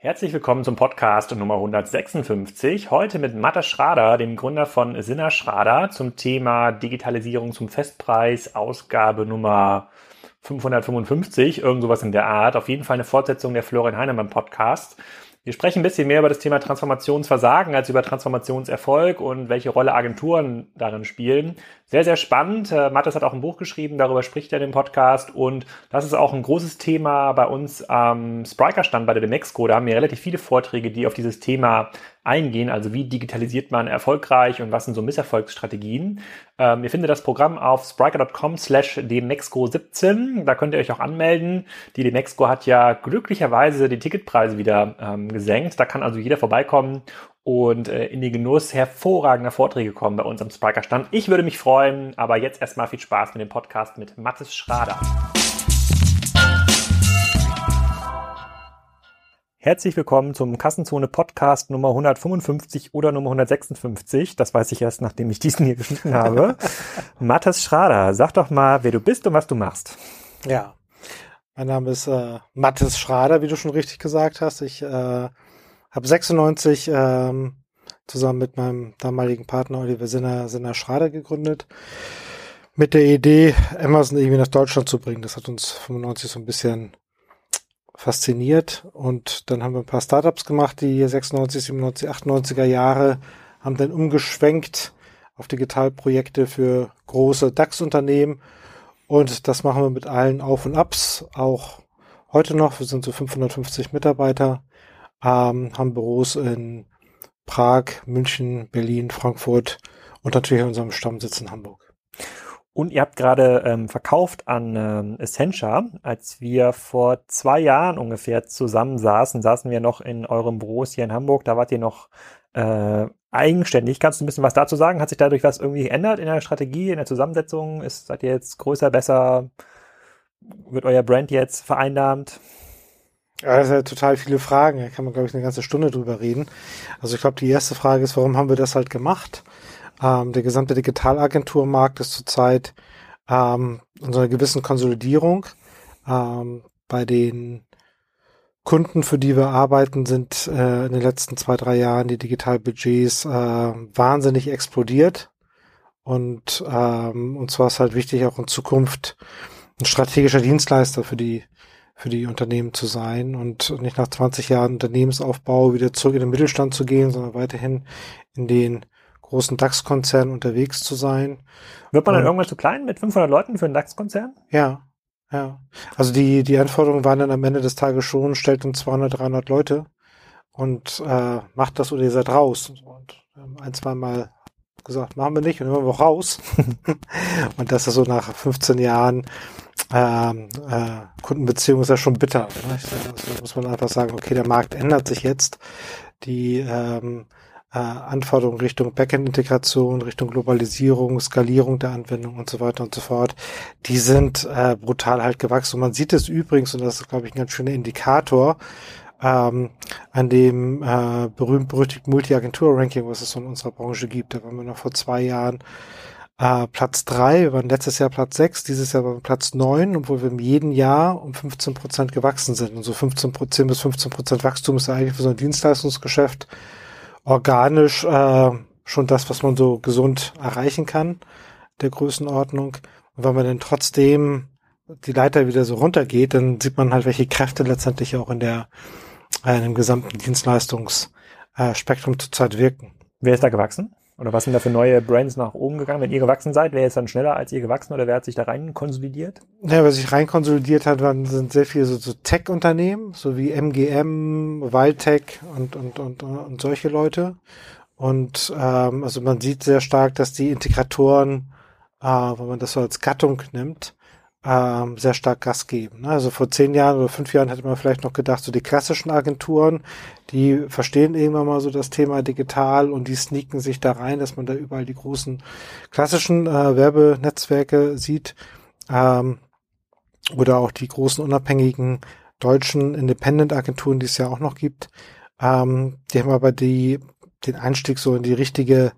Herzlich willkommen zum Podcast Nummer 156. Heute mit Matta Schrader, dem Gründer von Sinna Schrader, zum Thema Digitalisierung zum Festpreis, Ausgabe Nummer 555, irgend sowas in der Art. Auf jeden Fall eine Fortsetzung der Florian Heinemann Podcast. Wir sprechen ein bisschen mehr über das Thema Transformationsversagen als über Transformationserfolg und welche Rolle Agenturen darin spielen. Sehr, sehr spannend. Äh, Mathis hat auch ein Buch geschrieben, darüber spricht er in dem Podcast und das ist auch ein großes Thema bei uns am Spriker-Stand bei der Demexco. Da haben wir relativ viele Vorträge, die auf dieses Thema eingehen, also wie digitalisiert man erfolgreich und was sind so Misserfolgsstrategien. Ähm, ihr findet das Programm auf spriker.com slash demexco17. Da könnt ihr euch auch anmelden. Die Demexco hat ja glücklicherweise die Ticketpreise wieder ähm, gesenkt. Da kann also jeder vorbeikommen und äh, in den Genuss hervorragender Vorträge kommen bei uns am Spriker-Stand. Ich würde mich freuen, aber jetzt erstmal viel Spaß mit dem Podcast mit Mathis Schrader. Herzlich willkommen zum Kassenzone Podcast Nummer 155 oder Nummer 156. Das weiß ich erst, nachdem ich diesen hier geschnitten habe. Mathis Schrader, sag doch mal, wer du bist und was du machst. Ja, mein Name ist äh, Mathis Schrader, wie du schon richtig gesagt hast. Ich äh, habe 96 ähm, zusammen mit meinem damaligen Partner Oliver Sinner, Sinner Schrader gegründet. Mit der Idee, Amazon irgendwie nach Deutschland zu bringen. Das hat uns 95 so ein bisschen fasziniert. Und dann haben wir ein paar Startups gemacht, die 96, 97, 98er Jahre haben dann umgeschwenkt auf Digitalprojekte für große DAX-Unternehmen. Und das machen wir mit allen Auf und Abs, auch heute noch. Wir sind so 550 Mitarbeiter ähm, haben Büros in Prag, München, Berlin, Frankfurt und natürlich unserem Stammsitz in Hamburg. Und ihr habt gerade ähm, verkauft an ähm, Essentia. Als wir vor zwei Jahren ungefähr zusammen saßen, wir noch in eurem Büros hier in Hamburg. Da wart ihr noch äh, eigenständig. Kannst du ein bisschen was dazu sagen? Hat sich dadurch was irgendwie geändert in der Strategie, in der Zusammensetzung? Ist, seid ihr jetzt größer, besser? Wird euer Brand jetzt vereinnahmt? Ja, das sind ja total viele Fragen. Da kann man, glaube ich, eine ganze Stunde drüber reden. Also ich glaube, die erste Frage ist, warum haben wir das halt gemacht? Ähm, der gesamte Digitalagenturmarkt ist zurzeit ähm, in so einer gewissen Konsolidierung. Ähm, bei den Kunden, für die wir arbeiten, sind äh, in den letzten zwei, drei Jahren die Digitalbudgets äh, wahnsinnig explodiert. Und ähm, uns war es halt wichtig, auch in Zukunft ein strategischer Dienstleister für die für die Unternehmen zu sein und nicht nach 20 Jahren Unternehmensaufbau wieder zurück in den Mittelstand zu gehen, sondern weiterhin in den großen DAX-Konzernen unterwegs zu sein. Wird man dann irgendwann zu klein mit 500 Leuten für einen DAX-Konzern? Ja, ja. Also die, die Anforderungen waren dann am Ende des Tages schon, stellt uns 200, 300 Leute und äh, macht das oder ihr seid raus. Und ein, zwei Mal gesagt, machen wir nicht und dann waren wir auch raus. und das ist so nach 15 Jahren ähm, äh, Kundenbeziehung ist ja schon bitter. Ne? Da muss man einfach sagen, okay, der Markt ändert sich jetzt. Die ähm, äh, Anforderungen Richtung Backend-Integration, Richtung Globalisierung, Skalierung der Anwendung und so weiter und so fort, die sind äh, brutal halt gewachsen. Und man sieht es übrigens, und das ist, glaube ich, ein ganz schöner Indikator, ähm, an dem äh, berühmt-berüchtigten Multi-Agentur-Ranking, was es in unserer Branche gibt. Da waren wir noch vor zwei Jahren äh, Platz drei, wir waren letztes Jahr Platz sechs, dieses Jahr waren wir Platz neun, obwohl wir im jeden Jahr um 15 Prozent gewachsen sind. Und so 15 Prozent bis 15 Prozent Wachstum ist eigentlich für so ein Dienstleistungsgeschäft organisch äh, schon das, was man so gesund erreichen kann, der Größenordnung. Und wenn man dann trotzdem die Leiter wieder so runtergeht, dann sieht man halt, welche Kräfte letztendlich auch in der äh, in dem gesamten Dienstleistungsspektrum äh, zurzeit wirken. Wer ist da gewachsen? Oder was sind da für neue Brands nach oben gegangen? Wenn ihr gewachsen seid, wer ist dann schneller als ihr gewachsen oder wer hat sich da rein konsolidiert? Ja, wer sich rein konsolidiert hat, waren, sind sehr viele so, so Tech-Unternehmen, so wie MGM, Wildtech und, und, und, und solche Leute. Und ähm, also man sieht sehr stark, dass die Integratoren, äh, wenn man das so als Gattung nimmt, ähm, sehr stark Gas geben. Ne? Also vor zehn Jahren oder fünf Jahren hätte man vielleicht noch gedacht, so die klassischen Agenturen, die verstehen irgendwann mal so das Thema digital und die sneaken sich da rein, dass man da überall die großen klassischen äh, Werbenetzwerke sieht ähm, oder auch die großen unabhängigen deutschen Independent-Agenturen, die es ja auch noch gibt. Ähm, die haben aber die den Einstieg so in die richtige,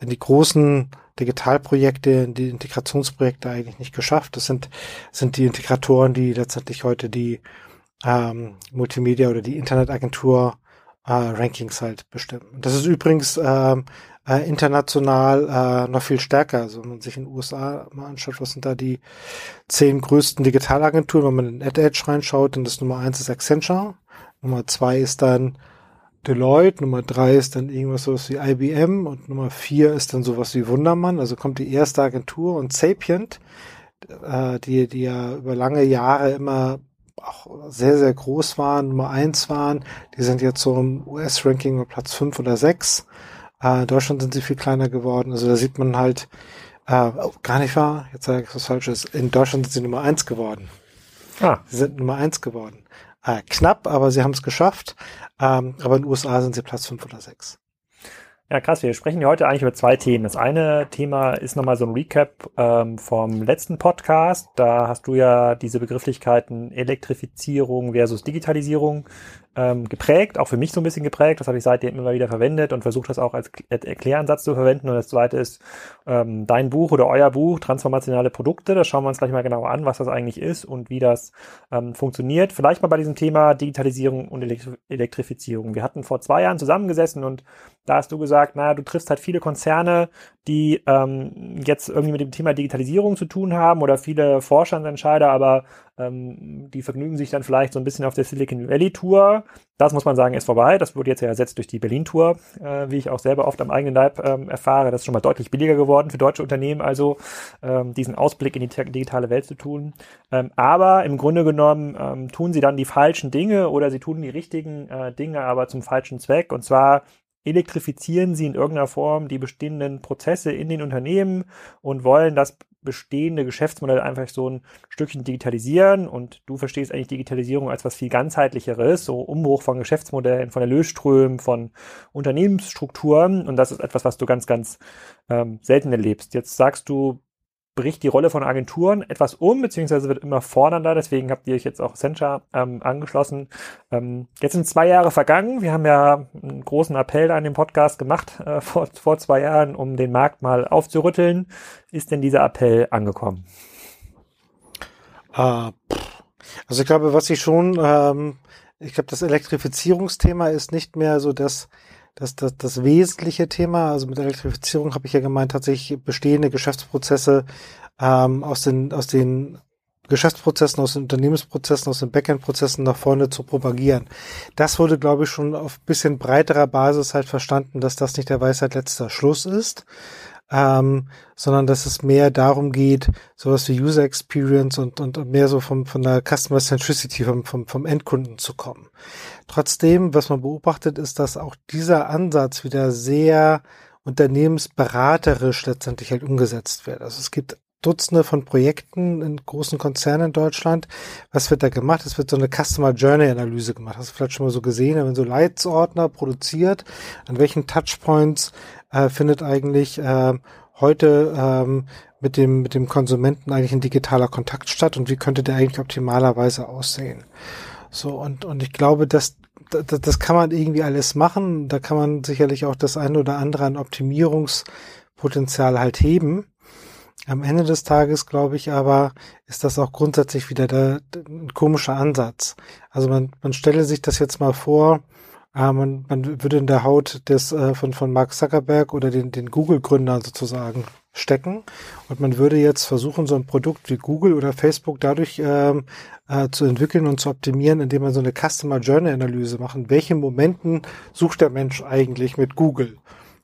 in die großen Digitalprojekte, die Integrationsprojekte eigentlich nicht geschafft. Das sind, sind die Integratoren, die letztendlich heute die ähm, Multimedia oder die Internetagentur äh, Rankings halt bestimmen. Das ist übrigens ähm, äh, international äh, noch viel stärker. Also wenn man sich in den USA mal anschaut, was sind da die zehn größten Digitalagenturen, wenn man in AdEdge reinschaut, dann das Nummer eins ist Accenture, Nummer zwei ist dann Deloitte, Nummer drei ist dann irgendwas sowas wie IBM und Nummer vier ist dann sowas wie Wundermann. Also kommt die erste Agentur und Sapient, äh, die, die ja über lange Jahre immer auch sehr, sehr groß waren, Nummer eins waren. Die sind jetzt so im US-Ranking Platz fünf oder sechs. Äh, in Deutschland sind sie viel kleiner geworden. Also da sieht man halt, äh, oh, gar nicht wahr, jetzt sage ich was Falsches, in Deutschland sind sie Nummer eins geworden. Ah. Sie sind Nummer eins geworden. Äh, knapp, aber sie haben es geschafft. Ähm, aber in den USA sind sie Platz fünf oder sechs. Ja, krass. Wir sprechen hier heute eigentlich über zwei Themen. Das eine Thema ist nochmal so ein Recap ähm, vom letzten Podcast. Da hast du ja diese Begrifflichkeiten Elektrifizierung versus Digitalisierung ähm, geprägt, auch für mich so ein bisschen geprägt. Das habe ich seitdem immer wieder verwendet und versucht das auch als Erkläransatz zu verwenden. Und das zweite ist ähm, dein Buch oder euer Buch, Transformationale Produkte. Da schauen wir uns gleich mal genauer an, was das eigentlich ist und wie das ähm, funktioniert. Vielleicht mal bei diesem Thema Digitalisierung und Elektrifizierung. Wir hatten vor zwei Jahren zusammengesessen und da hast du gesagt, naja, du triffst halt viele Konzerne, die ähm, jetzt irgendwie mit dem Thema Digitalisierung zu tun haben oder viele Vorstandsentscheider, aber ähm, die vergnügen sich dann vielleicht so ein bisschen auf der Silicon Valley Tour. Das muss man sagen, ist vorbei. Das wurde jetzt ja ersetzt durch die Berlin Tour, äh, wie ich auch selber oft am eigenen Leib ähm, erfahre. Das ist schon mal deutlich billiger geworden für deutsche Unternehmen, also ähm, diesen Ausblick in die digitale Welt zu tun. Ähm, aber im Grunde genommen ähm, tun sie dann die falschen Dinge oder sie tun die richtigen äh, Dinge, aber zum falschen Zweck. Und zwar elektrifizieren sie in irgendeiner Form die bestehenden Prozesse in den Unternehmen und wollen das bestehende Geschäftsmodell einfach so ein Stückchen digitalisieren und du verstehst eigentlich Digitalisierung als was viel ganzheitlicheres, so Umbruch von Geschäftsmodellen, von Erlösströmen, von Unternehmensstrukturen und das ist etwas, was du ganz, ganz ähm, selten erlebst. Jetzt sagst du, bricht die Rolle von Agenturen etwas um, beziehungsweise wird immer fordernder. Deswegen habt ihr euch jetzt auch Accenture ähm, angeschlossen. Ähm, jetzt sind zwei Jahre vergangen. Wir haben ja einen großen Appell an dem Podcast gemacht äh, vor, vor zwei Jahren, um den Markt mal aufzurütteln. Ist denn dieser Appell angekommen? Uh, also ich glaube, was ich schon, ähm, ich glaube, das Elektrifizierungsthema ist nicht mehr so das, das, das, das wesentliche Thema. Also mit Elektrifizierung habe ich ja gemeint, tatsächlich bestehende Geschäftsprozesse ähm, aus den, aus den Geschäftsprozessen, aus den Unternehmensprozessen, aus den Backend-Prozessen nach vorne zu propagieren. Das wurde, glaube ich, schon auf bisschen breiterer Basis halt verstanden, dass das nicht der Weisheit letzter Schluss ist, ähm, sondern dass es mehr darum geht, sowas wie User Experience und, und, mehr so vom, von der Customer Centricity vom, vom, vom Endkunden zu kommen. Trotzdem, was man beobachtet, ist, dass auch dieser Ansatz wieder sehr unternehmensberaterisch letztendlich halt umgesetzt wird. Also es gibt Dutzende von Projekten in großen Konzernen in Deutschland. Was wird da gemacht? Es wird so eine Customer Journey Analyse gemacht. Hast du vielleicht schon mal so gesehen, wenn so Leitsordner produziert, an welchen Touchpoints äh, findet eigentlich äh, heute ähm, mit dem mit dem Konsumenten eigentlich ein digitaler Kontakt statt und wie könnte der eigentlich optimalerweise aussehen? So und und ich glaube, dass das, das kann man irgendwie alles machen. Da kann man sicherlich auch das eine oder andere an Optimierungspotenzial halt heben. Am Ende des Tages, glaube ich, aber ist das auch grundsätzlich wieder der, der, ein komischer Ansatz. Also man, man stelle sich das jetzt mal vor, äh, man, man würde in der Haut des äh, von, von Mark Zuckerberg oder den, den Google-Gründern sozusagen stecken und man würde jetzt versuchen, so ein Produkt wie Google oder Facebook dadurch ähm, äh, zu entwickeln und zu optimieren, indem man so eine Customer Journey Analyse macht. In welchen Momenten sucht der Mensch eigentlich mit Google?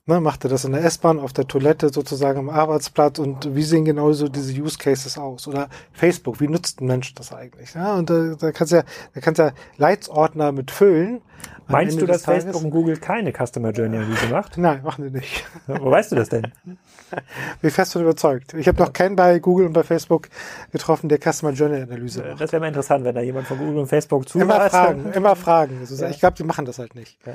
Ne, macht er das in der S-Bahn, auf der Toilette, sozusagen am Arbeitsplatz und wie sehen genau so diese Use Cases aus? Oder Facebook, wie nutzt ein Mensch das eigentlich? Ja, und da, da kannst du ja, da kannst ja Leitsordner mit füllen. Meinst du, dass Facebook und Google keine Customer Journey Analyse macht? Nein, machen die nicht. Wo weißt du das denn? Bin fest von überzeugt. Ich habe noch keinen bei Google und bei Facebook getroffen, der Customer Journey Analyse macht. Das wäre mal interessant, wenn da jemand von Google und Facebook zuhört. Immer fragen, immer fragen. Ich glaube, die machen das halt nicht. Ja.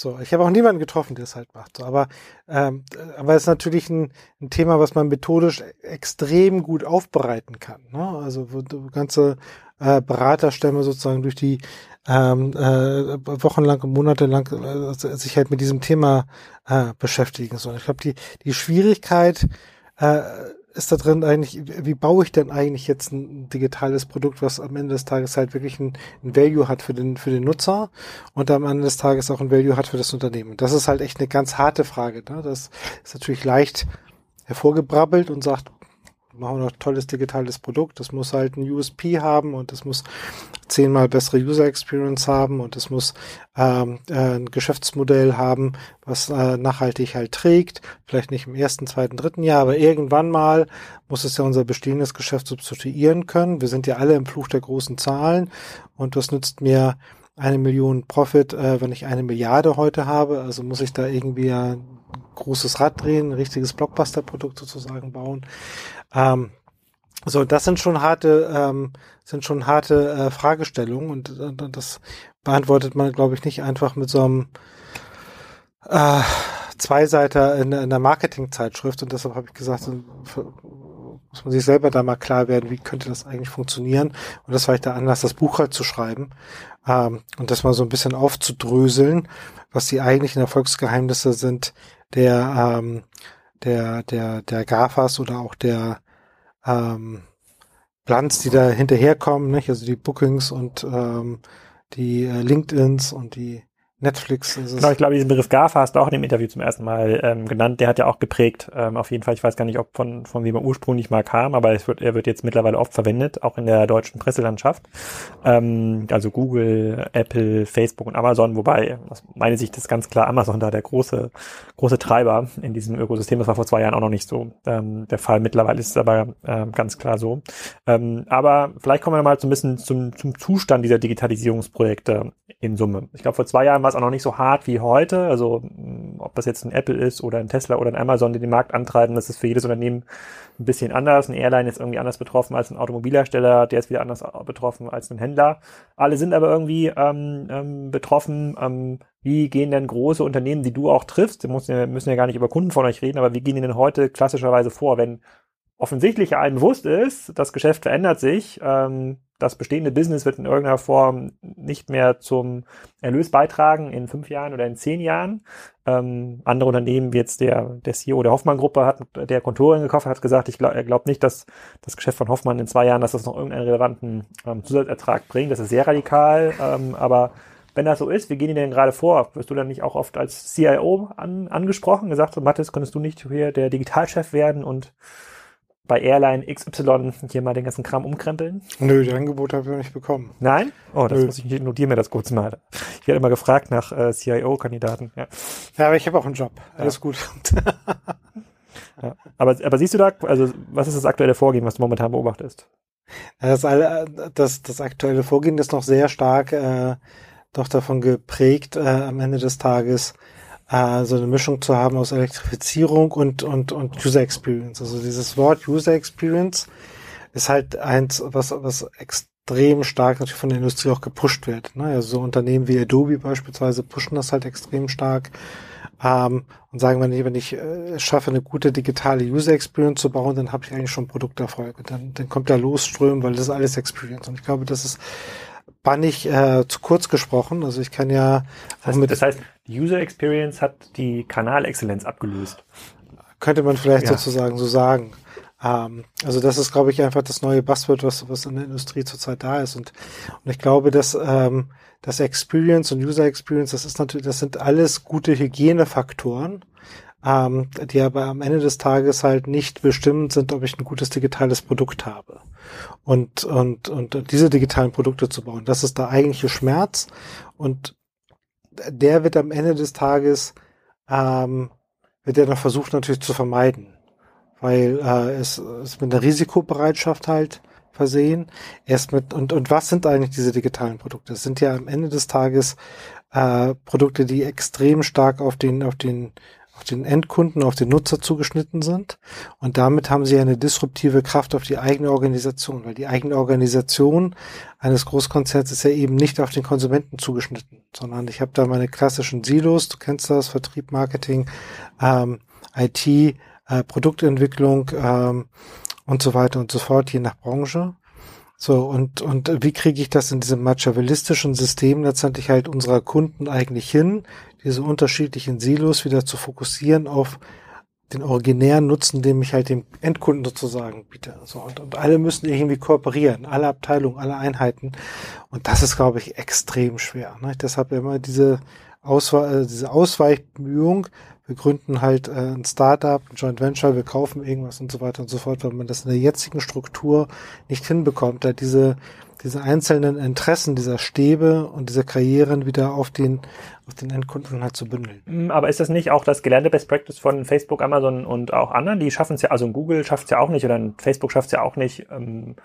So, ich habe auch niemanden getroffen, der es halt macht. So, aber ähm, aber es ist natürlich ein, ein Thema, was man methodisch extrem gut aufbereiten kann. Ne? Also wo du ganze äh, Beraterstämme sozusagen durch die ähm, äh, wochenlang und monatelang äh, sich halt mit diesem Thema äh, beschäftigen sollen. Ich glaube, die die Schwierigkeit äh, ist da drin eigentlich, wie baue ich denn eigentlich jetzt ein digitales Produkt, was am Ende des Tages halt wirklich ein, ein Value hat für den, für den Nutzer und am Ende des Tages auch ein Value hat für das Unternehmen. Das ist halt echt eine ganz harte Frage. Ne? Das ist natürlich leicht hervorgebrabbelt und sagt, machen wir noch tolles digitales Produkt. Das muss halt ein USP haben und das muss zehnmal bessere User Experience haben und es muss ähm, äh, ein Geschäftsmodell haben, was äh, nachhaltig halt trägt. Vielleicht nicht im ersten, zweiten, dritten Jahr, aber irgendwann mal muss es ja unser bestehendes Geschäft substituieren können. Wir sind ja alle im Fluch der großen Zahlen und was nützt mir eine Million Profit, äh, wenn ich eine Milliarde heute habe. Also muss ich da irgendwie ein großes Rad drehen, ein richtiges Blockbuster-Produkt sozusagen bauen. Ähm, so, das sind schon harte, ähm, sind schon harte äh, Fragestellungen und, und das beantwortet man, glaube ich, nicht einfach mit so einem äh, Zweiseiter in, in der Marketingzeitschrift und deshalb habe ich gesagt, muss man sich selber da mal klar werden, wie könnte das eigentlich funktionieren und das war ich der Anlass, das Buch halt zu schreiben ähm, und das mal so ein bisschen aufzudröseln, was die eigentlichen Erfolgsgeheimnisse sind der ähm, der, der, der GAFAs oder auch der ähm, Plans, die da hinterherkommen, nicht? Also die Bookings und ähm, die äh, LinkedIns und die Netflix. Ist genau, ich glaube, diesen Begriff GAFA hast du auch in dem Interview zum ersten Mal ähm, genannt. Der hat ja auch geprägt. Ähm, auf jeden Fall, ich weiß gar nicht, ob von, von wem er ursprünglich mal kam, aber es wird, er wird jetzt mittlerweile oft verwendet, auch in der deutschen Presselandschaft. Ähm, also Google, Apple, Facebook und Amazon, wobei aus meiner Sicht ist ganz klar Amazon da der große, große Treiber in diesem Ökosystem. Das war vor zwei Jahren auch noch nicht so ähm, der Fall. Mittlerweile ist es aber ähm, ganz klar so. Ähm, aber vielleicht kommen wir mal so ein bisschen zum, zum Zustand dieser Digitalisierungsprojekte in Summe. Ich glaube, vor zwei Jahren war es auch noch nicht so hart wie heute. Also mm, ob das jetzt ein Apple ist oder ein Tesla oder ein Amazon, die den Markt antreiben, das ist für jedes Unternehmen ein bisschen anders. Ein Airline ist irgendwie anders betroffen als ein Automobilhersteller, der ist wieder anders betroffen als ein Händler. Alle sind aber irgendwie ähm, ähm, betroffen. Ähm, wie gehen denn große Unternehmen, die du auch triffst, wir müssen ja, müssen ja gar nicht über Kunden von euch reden, aber wie gehen die denn heute klassischerweise vor, wenn offensichtlich allen bewusst ist, das Geschäft verändert sich, ähm, das bestehende Business wird in irgendeiner Form nicht mehr zum Erlös beitragen in fünf Jahren oder in zehn Jahren. Ähm, andere Unternehmen, wie jetzt der, der CEO der Hoffmann-Gruppe, hat der Kontorin gekauft, hat gesagt, ich glaub nicht, dass das Geschäft von Hoffmann in zwei Jahren, dass das noch irgendeinen relevanten ähm, Zusatzertrag bringt. Das ist sehr radikal, ähm, aber wenn das so ist, wie gehen die denn gerade vor? Wirst du dann nicht auch oft als CIO an, angesprochen, gesagt, so Mathis, könntest du nicht hier der Digitalchef werden und bei Airline XY hier mal den ganzen Kram umkrempeln? Nö, die Angebote habe ich noch nicht bekommen. Nein? Oh, das Nö. muss ich notieren mir das kurz mal. Ich werde immer gefragt nach äh, CIO-Kandidaten. Ja. ja, aber ich habe auch einen Job. Alles ja. gut. ja. aber, aber siehst du da, also was ist das aktuelle Vorgehen, was du momentan beobachtest? Das, das, das aktuelle Vorgehen ist noch sehr stark äh, doch davon geprägt, äh, am Ende des Tages äh, so eine Mischung zu haben aus Elektrifizierung und, und, und User Experience. Also dieses Wort User Experience ist halt eins, was, was extrem stark natürlich von der Industrie auch gepusht wird. Ne? Also so Unternehmen wie Adobe beispielsweise pushen das halt extrem stark ähm, und sagen, wenn ich, wenn ich äh, schaffe, eine gute digitale User Experience zu bauen, dann habe ich eigentlich schon Produkterfolge. Dann, dann kommt da losströmen, weil das ist alles Experience. Und ich glaube, das ist war nicht äh, zu kurz gesprochen. Also ich kann ja das heißt, das heißt, die User Experience hat die Kanalexzellenz abgelöst. Könnte man vielleicht ja. sozusagen so sagen. Ähm, also das ist, glaube ich, einfach das neue Buzzword, was, was in der Industrie zurzeit da ist. Und, und ich glaube, dass ähm, das Experience und User Experience, das ist natürlich, das sind alles gute Hygienefaktoren ähm, die aber am Ende des Tages halt nicht bestimmend sind, ob ich ein gutes digitales Produkt habe. Und, und, und diese digitalen Produkte zu bauen, das ist der eigentliche Schmerz. Und der wird am Ende des Tages, ähm, wird er noch versucht natürlich zu vermeiden. Weil äh, es ist mit einer Risikobereitschaft halt versehen. Erst mit, und, und was sind eigentlich diese digitalen Produkte? Es sind ja am Ende des Tages äh, Produkte, die extrem stark auf den, auf den auf den Endkunden, auf den Nutzer zugeschnitten sind. Und damit haben sie eine disruptive Kraft auf die eigene Organisation, weil die eigene Organisation eines Großkonzerns ist ja eben nicht auf den Konsumenten zugeschnitten, sondern ich habe da meine klassischen Silos, du kennst das, Vertrieb, Marketing, ähm, IT, äh, Produktentwicklung ähm, und so weiter und so fort, je nach Branche. So, und, und wie kriege ich das in diesem machiavellistischen System letztendlich halt unserer Kunden eigentlich hin, diese unterschiedlichen Silos wieder zu fokussieren auf den originären Nutzen, den ich halt dem Endkunden sozusagen biete. So, und, und alle müssen irgendwie kooperieren, alle Abteilungen, alle Einheiten. Und das ist, glaube ich, extrem schwer. Ne? Deshalb immer diese, Auswe äh, diese Ausweichbemühung, wir gründen halt äh, ein Startup, ein Joint Venture, wir kaufen irgendwas und so weiter und so fort, wenn man das in der jetzigen Struktur nicht hinbekommt, da diese diese einzelnen Interessen dieser Stäbe und dieser Karrieren wieder auf den, auf den Endkunden halt zu bündeln. Mm, aber ist das nicht auch das gelernte Best Practice von Facebook, Amazon und auch anderen? Die schaffen es ja, also Google schafft es ja auch nicht oder Facebook schafft es ja auch nicht, ähm,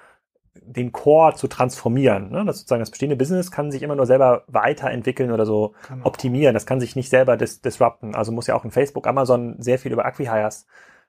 den Core zu transformieren. Ne? Das sozusagen das bestehende Business kann sich immer nur selber weiterentwickeln oder so genau. optimieren. Das kann sich nicht selber dis disrupten. Also muss ja auch in Facebook, Amazon sehr viel über Acquihires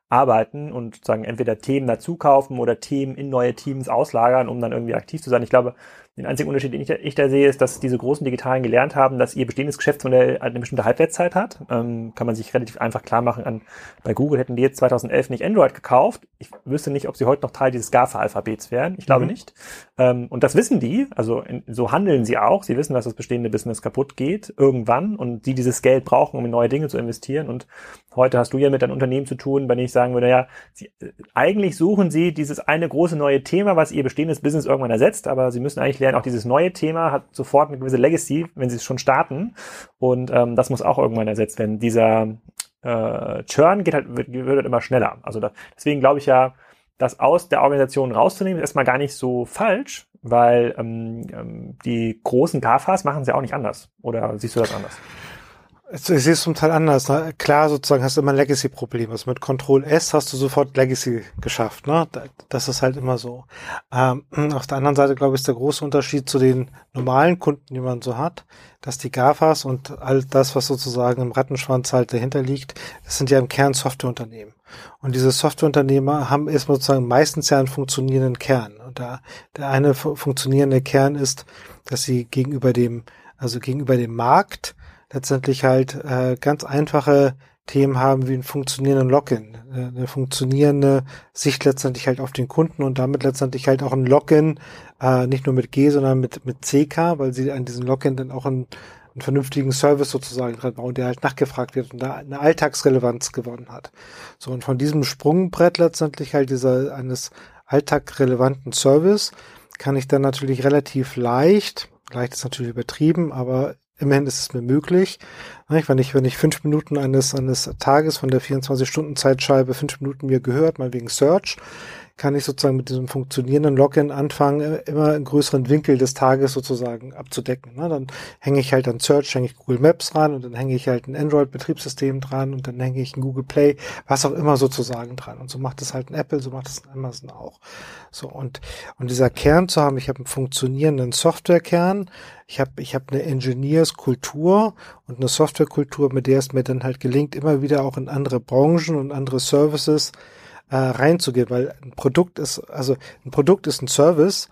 arbeiten und sagen entweder Themen dazu kaufen oder Themen in neue Teams auslagern, um dann irgendwie aktiv zu sein. Ich glaube, den einzigen Unterschied, den ich, ich, da sehe, ist, dass diese großen Digitalen gelernt haben, dass ihr bestehendes Geschäftsmodell eine bestimmte Halbwertszeit hat. Ähm, kann man sich relativ einfach klar machen. An, bei Google hätten die jetzt 2011 nicht Android gekauft. Ich wüsste nicht, ob sie heute noch Teil dieses GAFA-Alphabets wären. Ich glaube mhm. nicht. Ähm, und das wissen die. Also in, so handeln sie auch. Sie wissen, dass das bestehende Business kaputt geht irgendwann und die dieses Geld brauchen, um in neue Dinge zu investieren. Und heute hast du ja mit einem Unternehmen zu tun, bei dem ich sagen würde, ja, sie, äh, eigentlich suchen sie dieses eine große neue Thema, was ihr bestehendes Business irgendwann ersetzt, aber sie müssen eigentlich lernen, auch dieses neue Thema hat sofort eine gewisse Legacy, wenn sie es schon starten. Und ähm, das muss auch irgendwann ersetzt werden. Dieser äh, Churn geht halt, wird, wird halt immer schneller. Also da, deswegen glaube ich ja, das aus der Organisation rauszunehmen, ist erstmal gar nicht so falsch, weil ähm, ähm die großen GAFAs machen es ja auch nicht anders. Oder siehst du das anders? Sehe es zum Teil anders. Ne? Klar, sozusagen hast du immer ein Legacy-Problem. Also mit Control S hast du sofort Legacy geschafft. Ne? Das ist halt immer so. Ähm, auf der anderen Seite, glaube ich, ist der große Unterschied zu den normalen Kunden, die man so hat, dass die GAFAs und all das, was sozusagen im Rattenschwanz halt dahinter liegt, das sind ja im Kern Softwareunternehmen. Und diese Softwareunternehmer haben erstmal sozusagen meistens ja einen funktionierenden Kern. Und da der eine funktionierende Kern ist, dass sie gegenüber dem, also gegenüber dem Markt letztendlich halt äh, ganz einfache Themen haben wie ein funktionierenden Login, äh, eine funktionierende Sicht letztendlich halt auf den Kunden und damit letztendlich halt auch ein Login, äh, nicht nur mit G, sondern mit, mit CK, weil sie an diesem Login dann auch einen, einen vernünftigen Service sozusagen dran bauen, der halt nachgefragt wird und da eine Alltagsrelevanz gewonnen hat. So, und von diesem Sprungbrett letztendlich halt dieser eines alltagrelevanten Service kann ich dann natürlich relativ leicht, leicht ist natürlich übertrieben, aber immerhin ist es mir möglich. Wenn ich, wenn ich fünf Minuten eines, eines Tages von der 24-Stunden-Zeitscheibe fünf Minuten mir gehört, mal wegen Search, kann ich sozusagen mit diesem funktionierenden Login anfangen, immer einen größeren Winkel des Tages sozusagen abzudecken. Ne? Dann hänge ich halt an Search, hänge ich Google Maps ran und dann hänge ich halt ein Android-Betriebssystem dran und dann hänge ich ein Google Play, was auch immer sozusagen dran. Und so macht es halt ein Apple, so macht es ein Amazon auch. So und und dieser Kern zu haben, ich habe einen funktionierenden Softwarekern, ich habe ich habe eine Engineers-Kultur und eine Softwarekultur, mit der es mir dann halt gelingt, immer wieder auch in andere Branchen und andere Services äh, reinzugehen, weil ein Produkt ist, also ein Produkt ist ein Service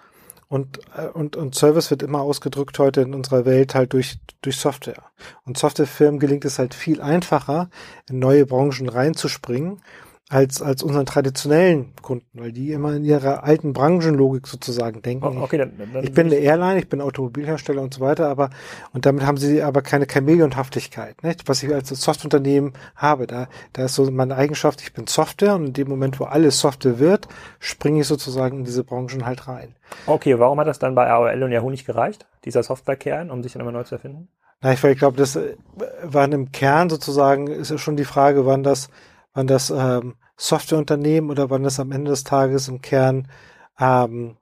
und, äh, und, und Service wird immer ausgedrückt heute in unserer Welt halt durch, durch Software. Und Softwarefirmen gelingt es halt viel einfacher, in neue Branchen reinzuspringen als, als unseren traditionellen Kunden, weil die immer in ihrer alten Branchenlogik sozusagen denken. Oh, okay, dann, dann ich bin eine Airline, ich bin Automobilhersteller und so weiter, aber und damit haben sie aber keine Chameleonhaftigkeit, nicht? was ich als Softwareunternehmen habe. Da, da ist so meine Eigenschaft, ich bin Software und in dem Moment, wo alles Software wird, springe ich sozusagen in diese Branchen halt rein. Okay, warum hat das dann bei AOL und Yahoo nicht gereicht, dieser Softwarekern, um sich dann immer neu zu erfinden? Na, ich, ich glaube, das äh, war im Kern sozusagen, ist ja schon die Frage, wann das, wann das ähm, Softwareunternehmen oder waren das am Ende des Tages im Kern ähm,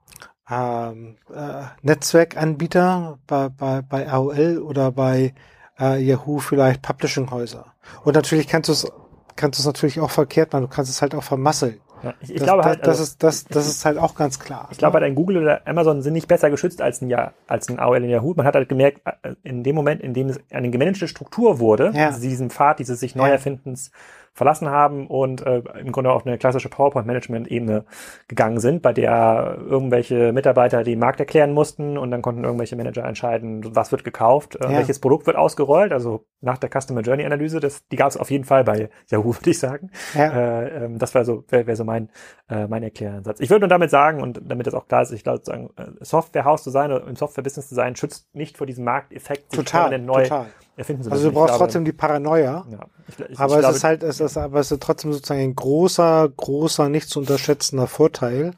ähm, äh, Netzwerkanbieter bei, bei, bei AOL oder bei äh, Yahoo vielleicht Publishinghäuser. Und natürlich kannst du es kannst du es natürlich auch verkehrt machen, du kannst es halt auch vermasseln. Ja, ich, ich das, glaube halt, das, also, ist, das, das ist halt auch ganz klar. Ich glaube, halt ein Google oder Amazon sind nicht besser geschützt als ein, ja, als ein AOL in Yahoo. Man hat halt gemerkt, äh, in dem Moment, in dem es eine gemanagte Struktur wurde, ja. diesen Pfad dieses sich neu erfindens ja verlassen haben und äh, im Grunde auf eine klassische PowerPoint-Management-Ebene gegangen sind, bei der irgendwelche Mitarbeiter den Markt erklären mussten und dann konnten irgendwelche Manager entscheiden, was wird gekauft, äh, ja. welches Produkt wird ausgerollt. Also nach der Customer Journey Analyse, das, die gab es auf jeden Fall bei Yahoo, würde ich sagen. Ja. Äh, ähm, das wäre so, wäre wär so mein, äh, mein Erkläransatz. Ich würde nur damit sagen, und damit das auch klar ist, ich glaube, sagen, äh, Softwarehaus zu sein oder im Software-Business zu sein, schützt nicht vor diesem Markteffekt, sich total, neu total erfinden sie Also du brauchst trotzdem die Paranoia. Ja, ich, ich, aber ich es ist halt, es ist, aber es ist trotzdem sozusagen ein großer, großer, nicht zu unterschätzender Vorteil,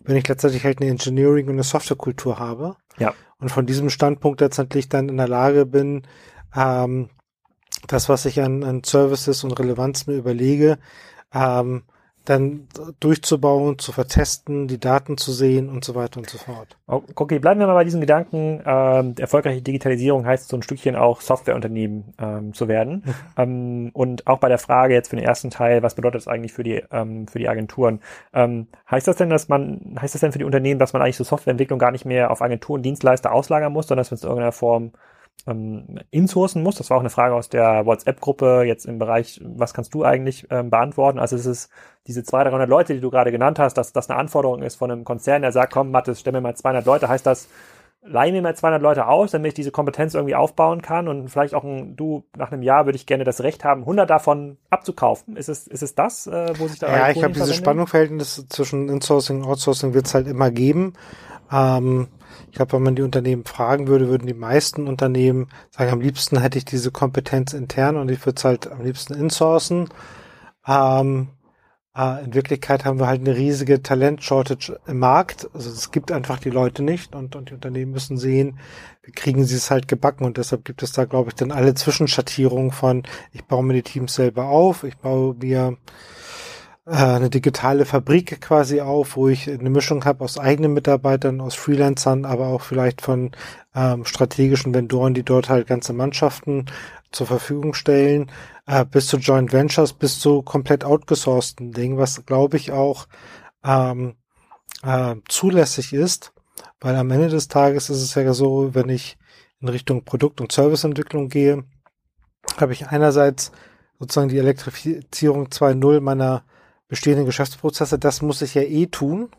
wenn ich letztendlich halt eine Engineering und eine Softwarekultur habe. Ja. Und von diesem Standpunkt letztendlich dann in der Lage bin, ähm, das, was ich an, an Services und Relevanz mir überlege, ähm, dann durchzubauen, zu vertesten, die Daten zu sehen und so weiter und so fort. Okay, bleiben wir mal bei diesem Gedanken. Ähm, erfolgreiche Digitalisierung heißt so ein Stückchen auch Softwareunternehmen ähm, zu werden. Mhm. ähm, und auch bei der Frage jetzt für den ersten Teil, was bedeutet das eigentlich für die ähm, für die Agenturen? Ähm, heißt das denn, dass man heißt das denn für die Unternehmen, dass man eigentlich so Softwareentwicklung gar nicht mehr auf Agenturen, Dienstleister auslagern muss, sondern dass man es in irgendeiner Form ähm, insourcen muss. Das war auch eine Frage aus der WhatsApp-Gruppe jetzt im Bereich, was kannst du eigentlich ähm, beantworten? Also es ist diese 200, 300 Leute, die du gerade genannt hast, dass das eine Anforderung ist von einem Konzern, der sagt, komm, Mathis, stell mir mal 200 Leute. Heißt das, leih mir mal 200 Leute aus, damit ich diese Kompetenz irgendwie aufbauen kann und vielleicht auch ein, du, nach einem Jahr würde ich gerne das Recht haben, 100 davon abzukaufen. Ist es, ist es das, äh, wo sich da Ja, ich glaube, dieses Spannungsverhältnis zwischen Insourcing und Outsourcing wird es halt immer geben. Ähm, ich glaube, wenn man die Unternehmen fragen würde, würden die meisten Unternehmen sagen, am liebsten hätte ich diese Kompetenz intern und ich würde es halt am liebsten insourcen. Ähm, äh, in Wirklichkeit haben wir halt eine riesige Talent-Shortage im Markt. Also es gibt einfach die Leute nicht und, und die Unternehmen müssen sehen, wie kriegen sie es halt gebacken und deshalb gibt es da, glaube ich, dann alle Zwischenschattierungen von, ich baue mir die Teams selber auf, ich baue mir eine digitale Fabrik quasi auf, wo ich eine Mischung habe aus eigenen Mitarbeitern, aus Freelancern, aber auch vielleicht von ähm, strategischen Vendoren, die dort halt ganze Mannschaften zur Verfügung stellen, äh, bis zu Joint Ventures, bis zu komplett outgesourcten Dingen, was glaube ich auch ähm, äh, zulässig ist, weil am Ende des Tages ist es ja so, wenn ich in Richtung Produkt- und Serviceentwicklung gehe, habe ich einerseits sozusagen die Elektrifizierung 2.0 meiner bestehenden Geschäftsprozesse, das muss ich ja eh tun.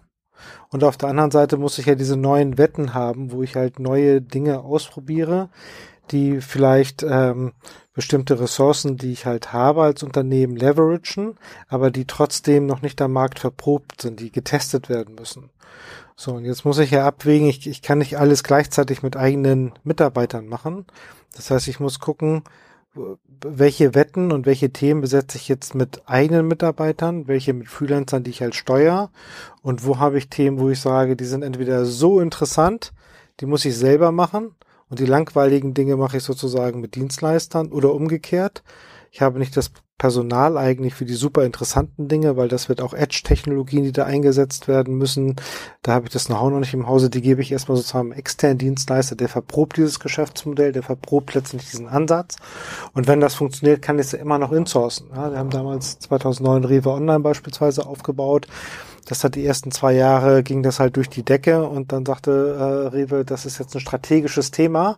Und auf der anderen Seite muss ich ja diese neuen Wetten haben, wo ich halt neue Dinge ausprobiere, die vielleicht ähm, bestimmte Ressourcen, die ich halt habe als Unternehmen, leveragen, aber die trotzdem noch nicht am Markt verprobt sind, die getestet werden müssen. So, und jetzt muss ich ja abwägen, ich, ich kann nicht alles gleichzeitig mit eigenen Mitarbeitern machen. Das heißt, ich muss gucken, welche Wetten und welche Themen besetze ich jetzt mit eigenen Mitarbeitern, welche mit Freelancern, die ich halt steuere und wo habe ich Themen, wo ich sage, die sind entweder so interessant, die muss ich selber machen und die langweiligen Dinge mache ich sozusagen mit Dienstleistern oder umgekehrt. Ich habe nicht das Personal eigentlich für die super interessanten Dinge, weil das wird auch Edge-Technologien, die da eingesetzt werden müssen. Da habe ich das Know-how noch nicht im Hause. Die gebe ich erstmal sozusagen einem externen Dienstleister, der verprobt dieses Geschäftsmodell, der verprobt letztendlich diesen Ansatz. Und wenn das funktioniert, kann ich es ja immer noch insourcen. Ja, wir haben damals 2009 Rewe Online beispielsweise aufgebaut. Das hat die ersten zwei Jahre ging das halt durch die Decke und dann sagte äh, Rewe, das ist jetzt ein strategisches Thema.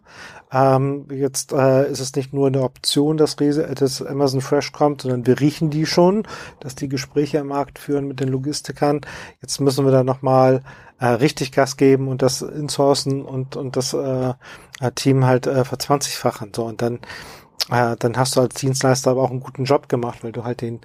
Ähm, jetzt äh, ist es nicht nur eine Option, dass, Rewe, dass Amazon Fresh kommt, sondern wir riechen die schon, dass die Gespräche im Markt führen mit den Logistikern. Jetzt müssen wir da nochmal äh, richtig Gas geben und das insourcen und, und das äh, Team halt äh, verzwanzigfachen. So und dann äh, dann hast du als Dienstleister aber auch einen guten Job gemacht, weil du halt den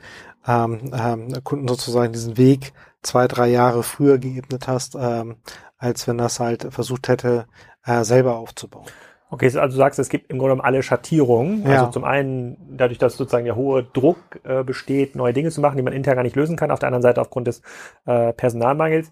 ähm, ähm, Kunden sozusagen diesen Weg zwei, drei Jahre früher geebnet hast, ähm, als wenn das halt versucht hätte, äh, selber aufzubauen. Okay, also du sagst, es gibt im Grunde genommen alle Schattierungen. Ja. Also zum einen dadurch, dass sozusagen der hohe Druck äh, besteht, neue Dinge zu machen, die man intern gar nicht lösen kann. Auf der anderen Seite aufgrund des äh, Personalmangels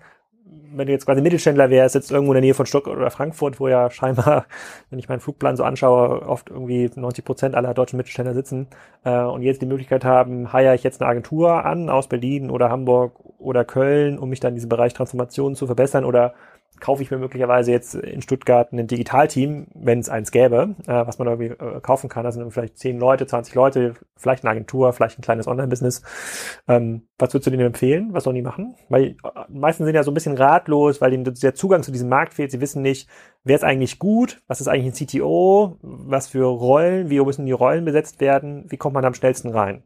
wenn du jetzt quasi Mittelständler wärst, sitzt irgendwo in der Nähe von Stuttgart oder Frankfurt, wo ja scheinbar, wenn ich meinen Flugplan so anschaue, oft irgendwie 90 Prozent aller deutschen Mittelständler sitzen äh, und jetzt die Möglichkeit haben, heiere ich jetzt eine Agentur an aus Berlin oder Hamburg oder Köln, um mich dann in diesem Bereich Transformation zu verbessern oder kaufe ich mir möglicherweise jetzt in Stuttgart ein Digitalteam, wenn es eins gäbe, äh, was man irgendwie äh, kaufen kann. Das sind vielleicht 10 Leute, 20 Leute, vielleicht eine Agentur, vielleicht ein kleines Online-Business. Ähm, was würdest du denen empfehlen? Was sollen die machen? Weil äh, meisten sind ja so ein bisschen ratlos, weil ihnen der Zugang zu diesem Markt fehlt. Sie wissen nicht, wer ist eigentlich gut, was ist eigentlich ein CTO, was für Rollen, wie müssen die Rollen besetzt werden, wie kommt man am schnellsten rein?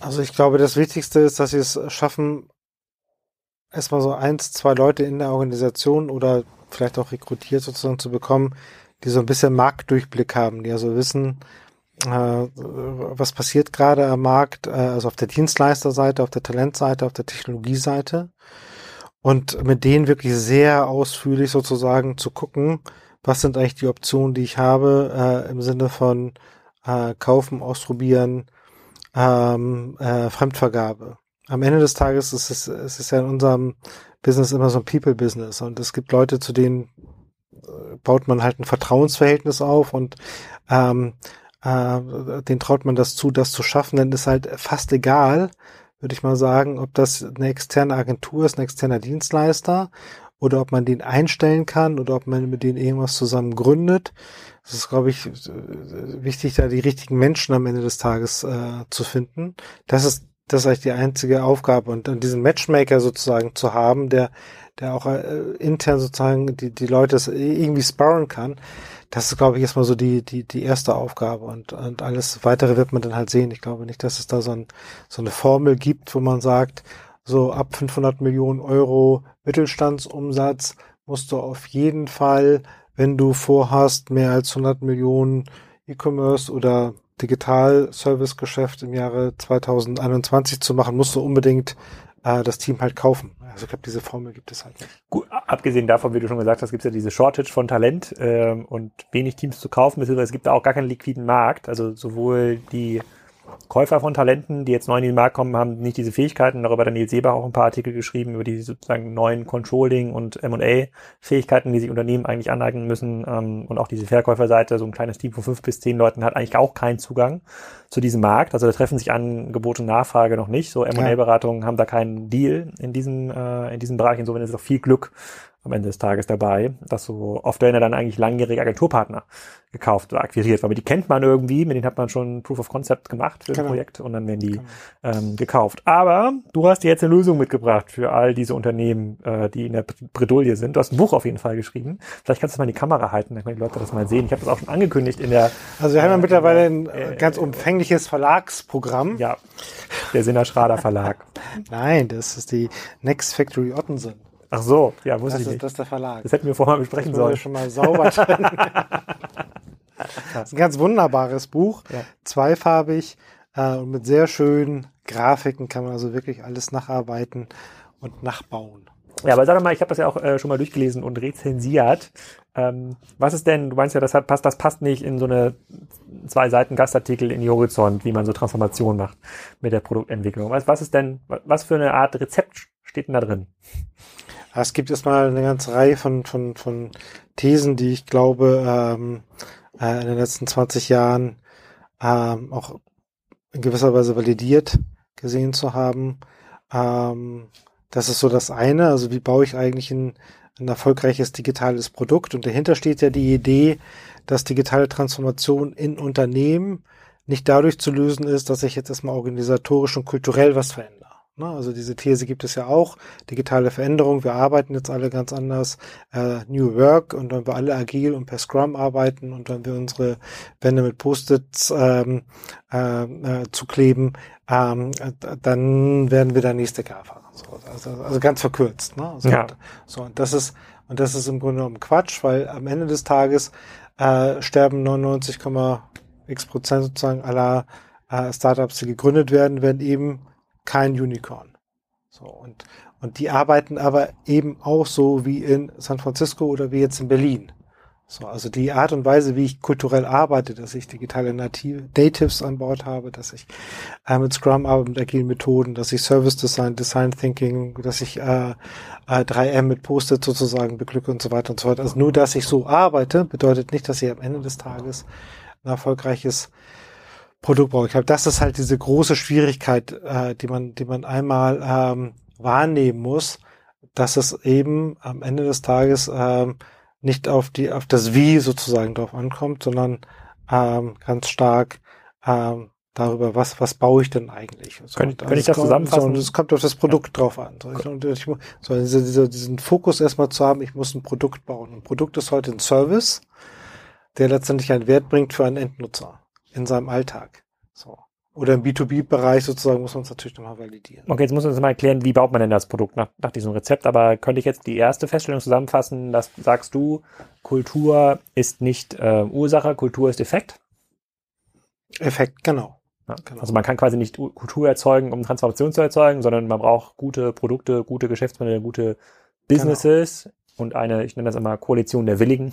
Also ich glaube, das Wichtigste ist, dass sie es schaffen, erstmal so eins, zwei Leute in der Organisation oder vielleicht auch rekrutiert sozusagen zu bekommen, die so ein bisschen Marktdurchblick haben, die also wissen, äh, was passiert gerade am Markt, äh, also auf der Dienstleisterseite, auf der Talentseite, auf der Technologieseite und mit denen wirklich sehr ausführlich sozusagen zu gucken, was sind eigentlich die Optionen, die ich habe, äh, im Sinne von äh, kaufen, ausprobieren, ähm, äh, Fremdvergabe. Am Ende des Tages ist es, es ist ja in unserem Business immer so ein People-Business und es gibt Leute, zu denen äh, baut man halt ein Vertrauensverhältnis auf und ähm, äh, den traut man das zu, das zu schaffen, dann ist halt fast egal, würde ich mal sagen, ob das eine externe Agentur ist, ein externer Dienstleister oder ob man den einstellen kann oder ob man mit denen irgendwas zusammen gründet. Es ist, glaube ich, wichtig, da die richtigen Menschen am Ende des Tages äh, zu finden. Das ist das ist eigentlich die einzige Aufgabe und, und diesen Matchmaker sozusagen zu haben, der der auch äh, intern sozusagen die die Leute irgendwie sparren kann. Das ist, glaube ich, erstmal so die, die, die erste Aufgabe und, und alles weitere wird man dann halt sehen. Ich glaube nicht, dass es da so, ein, so eine Formel gibt, wo man sagt, so ab 500 Millionen Euro Mittelstandsumsatz musst du auf jeden Fall, wenn du vorhast, mehr als 100 Millionen E-Commerce oder Digital-Service-Geschäft im Jahre 2021 zu machen, musst du unbedingt äh, das Team halt kaufen. Also ich glaube, diese Formel gibt es halt nicht. Gut, abgesehen davon, wie du schon gesagt hast, gibt es ja diese Shortage von Talent ähm, und wenig Teams zu kaufen, beziehungsweise es gibt da auch gar keinen liquiden Markt. Also sowohl die Käufer von Talenten, die jetzt neu in den Markt kommen, haben nicht diese Fähigkeiten. Darüber hat Nils Seber auch ein paar Artikel geschrieben über die sozusagen neuen Controlling- und M&A-Fähigkeiten, die sich Unternehmen eigentlich aneignen müssen. Ähm, und auch diese Verkäuferseite, so ein kleines Team von fünf bis zehn Leuten, hat eigentlich auch keinen Zugang zu diesem Markt. Also da treffen sich Angebot und Nachfrage noch nicht. So M&A-Beratungen haben da keinen Deal in diesem, äh, in diesem Bereich. Insofern ist es auch viel Glück, am Ende des Tages dabei, dass so oft werden ja dann eigentlich langjährige Agenturpartner gekauft oder akquiriert, weil die kennt man irgendwie, mit denen hat man schon Proof of Concept gemacht für genau. ein Projekt und dann werden die genau. ähm, gekauft. Aber du hast dir jetzt eine Lösung mitgebracht für all diese Unternehmen, äh, die in der Bredouille sind. Du hast ein Buch auf jeden Fall geschrieben. Vielleicht kannst du mal in die Kamera halten, dann können die Leute das mal sehen. Ich habe das auch schon angekündigt in der. Also wir haben ja äh, mittlerweile ein äh, ganz umfängliches Verlagsprogramm. Ja, der Sinner Schrader Verlag. Nein, das ist die Next Factory Ottensen. Ach so, ja, wusste das ich ist, nicht. Das ist der Verlag. Das hätten wir vorher besprechen sollen. Schon mal sauber das ist ein ganz wunderbares Buch, ja. zweifarbig äh, und mit sehr schönen Grafiken kann man also wirklich alles nacharbeiten und nachbauen. Ja, aber sag doch mal, ich habe das ja auch äh, schon mal durchgelesen und rezensiert. Ähm, was ist denn, du meinst ja, das hat, passt, das passt nicht in so eine zwei Seiten Gastartikel in die Horizont, wie man so Transformation macht mit der Produktentwicklung. Was, was ist denn, was für eine Art Rezept steht denn da drin? Es gibt erstmal eine ganze Reihe von, von, von Thesen, die ich glaube, ähm, äh, in den letzten 20 Jahren ähm, auch in gewisser Weise validiert gesehen zu haben. Ähm, das ist so das eine. Also wie baue ich eigentlich ein, ein erfolgreiches digitales Produkt? Und dahinter steht ja die Idee, dass digitale Transformation in Unternehmen nicht dadurch zu lösen ist, dass ich jetzt erstmal organisatorisch und kulturell was verändere? Also diese These gibt es ja auch. Digitale Veränderung, wir arbeiten jetzt alle ganz anders. Äh, New Work und wenn wir alle agil und per Scrum arbeiten und wenn wir unsere Wände mit Post-its ähm, äh, äh, zukleben, ähm, dann werden wir der nächste GAFA. So, also, also ganz verkürzt. Ne? So, ja. so, und das ist und das ist im Grunde genommen Quatsch, weil am Ende des Tages äh, sterben 99,x Prozent sozusagen aller äh, Startups, die gegründet werden, werden eben kein Unicorn. So, und, und die arbeiten aber eben auch so wie in San Francisco oder wie jetzt in Berlin. So, also die Art und Weise, wie ich kulturell arbeite, dass ich digitale Native, Natives an Bord habe, dass ich äh, mit Scrum arbeite, mit agilen Methoden, dass ich Service Design, Design Thinking, dass ich äh, äh, 3M mit Post-it sozusagen beglücke und so weiter und so fort. Also nur, dass ich so arbeite, bedeutet nicht, dass ich am Ende des Tages ein erfolgreiches Produktbau. Ich glaube, das ist halt diese große Schwierigkeit, äh, die man, die man einmal ähm, wahrnehmen muss, dass es eben am Ende des Tages ähm, nicht auf die, auf das Wie sozusagen drauf ankommt, sondern ähm, ganz stark ähm, darüber, was, was baue ich denn eigentlich? So, kann, kann ich das zusammenfassen? Es kommt auf das Produkt ja. drauf an. So, ich, und ich, so diese, diese, diesen Fokus erstmal zu haben, ich muss ein Produkt bauen. Ein Produkt ist heute ein Service, der letztendlich einen Wert bringt für einen Endnutzer in seinem Alltag. So. Oder im B2B-Bereich sozusagen muss man es natürlich nochmal validieren. Okay, jetzt muss man uns mal erklären, wie baut man denn das Produkt nach, nach diesem Rezept. Aber könnte ich jetzt die erste Feststellung zusammenfassen, dass sagst du, Kultur ist nicht äh, Ursache, Kultur ist Effekt? Effekt, genau. Ja, genau. Also man kann quasi nicht Kultur erzeugen, um Transformation zu erzeugen, sondern man braucht gute Produkte, gute Geschäftsmodelle, gute Businesses, und eine, ich nenne das immer Koalition der Willigen.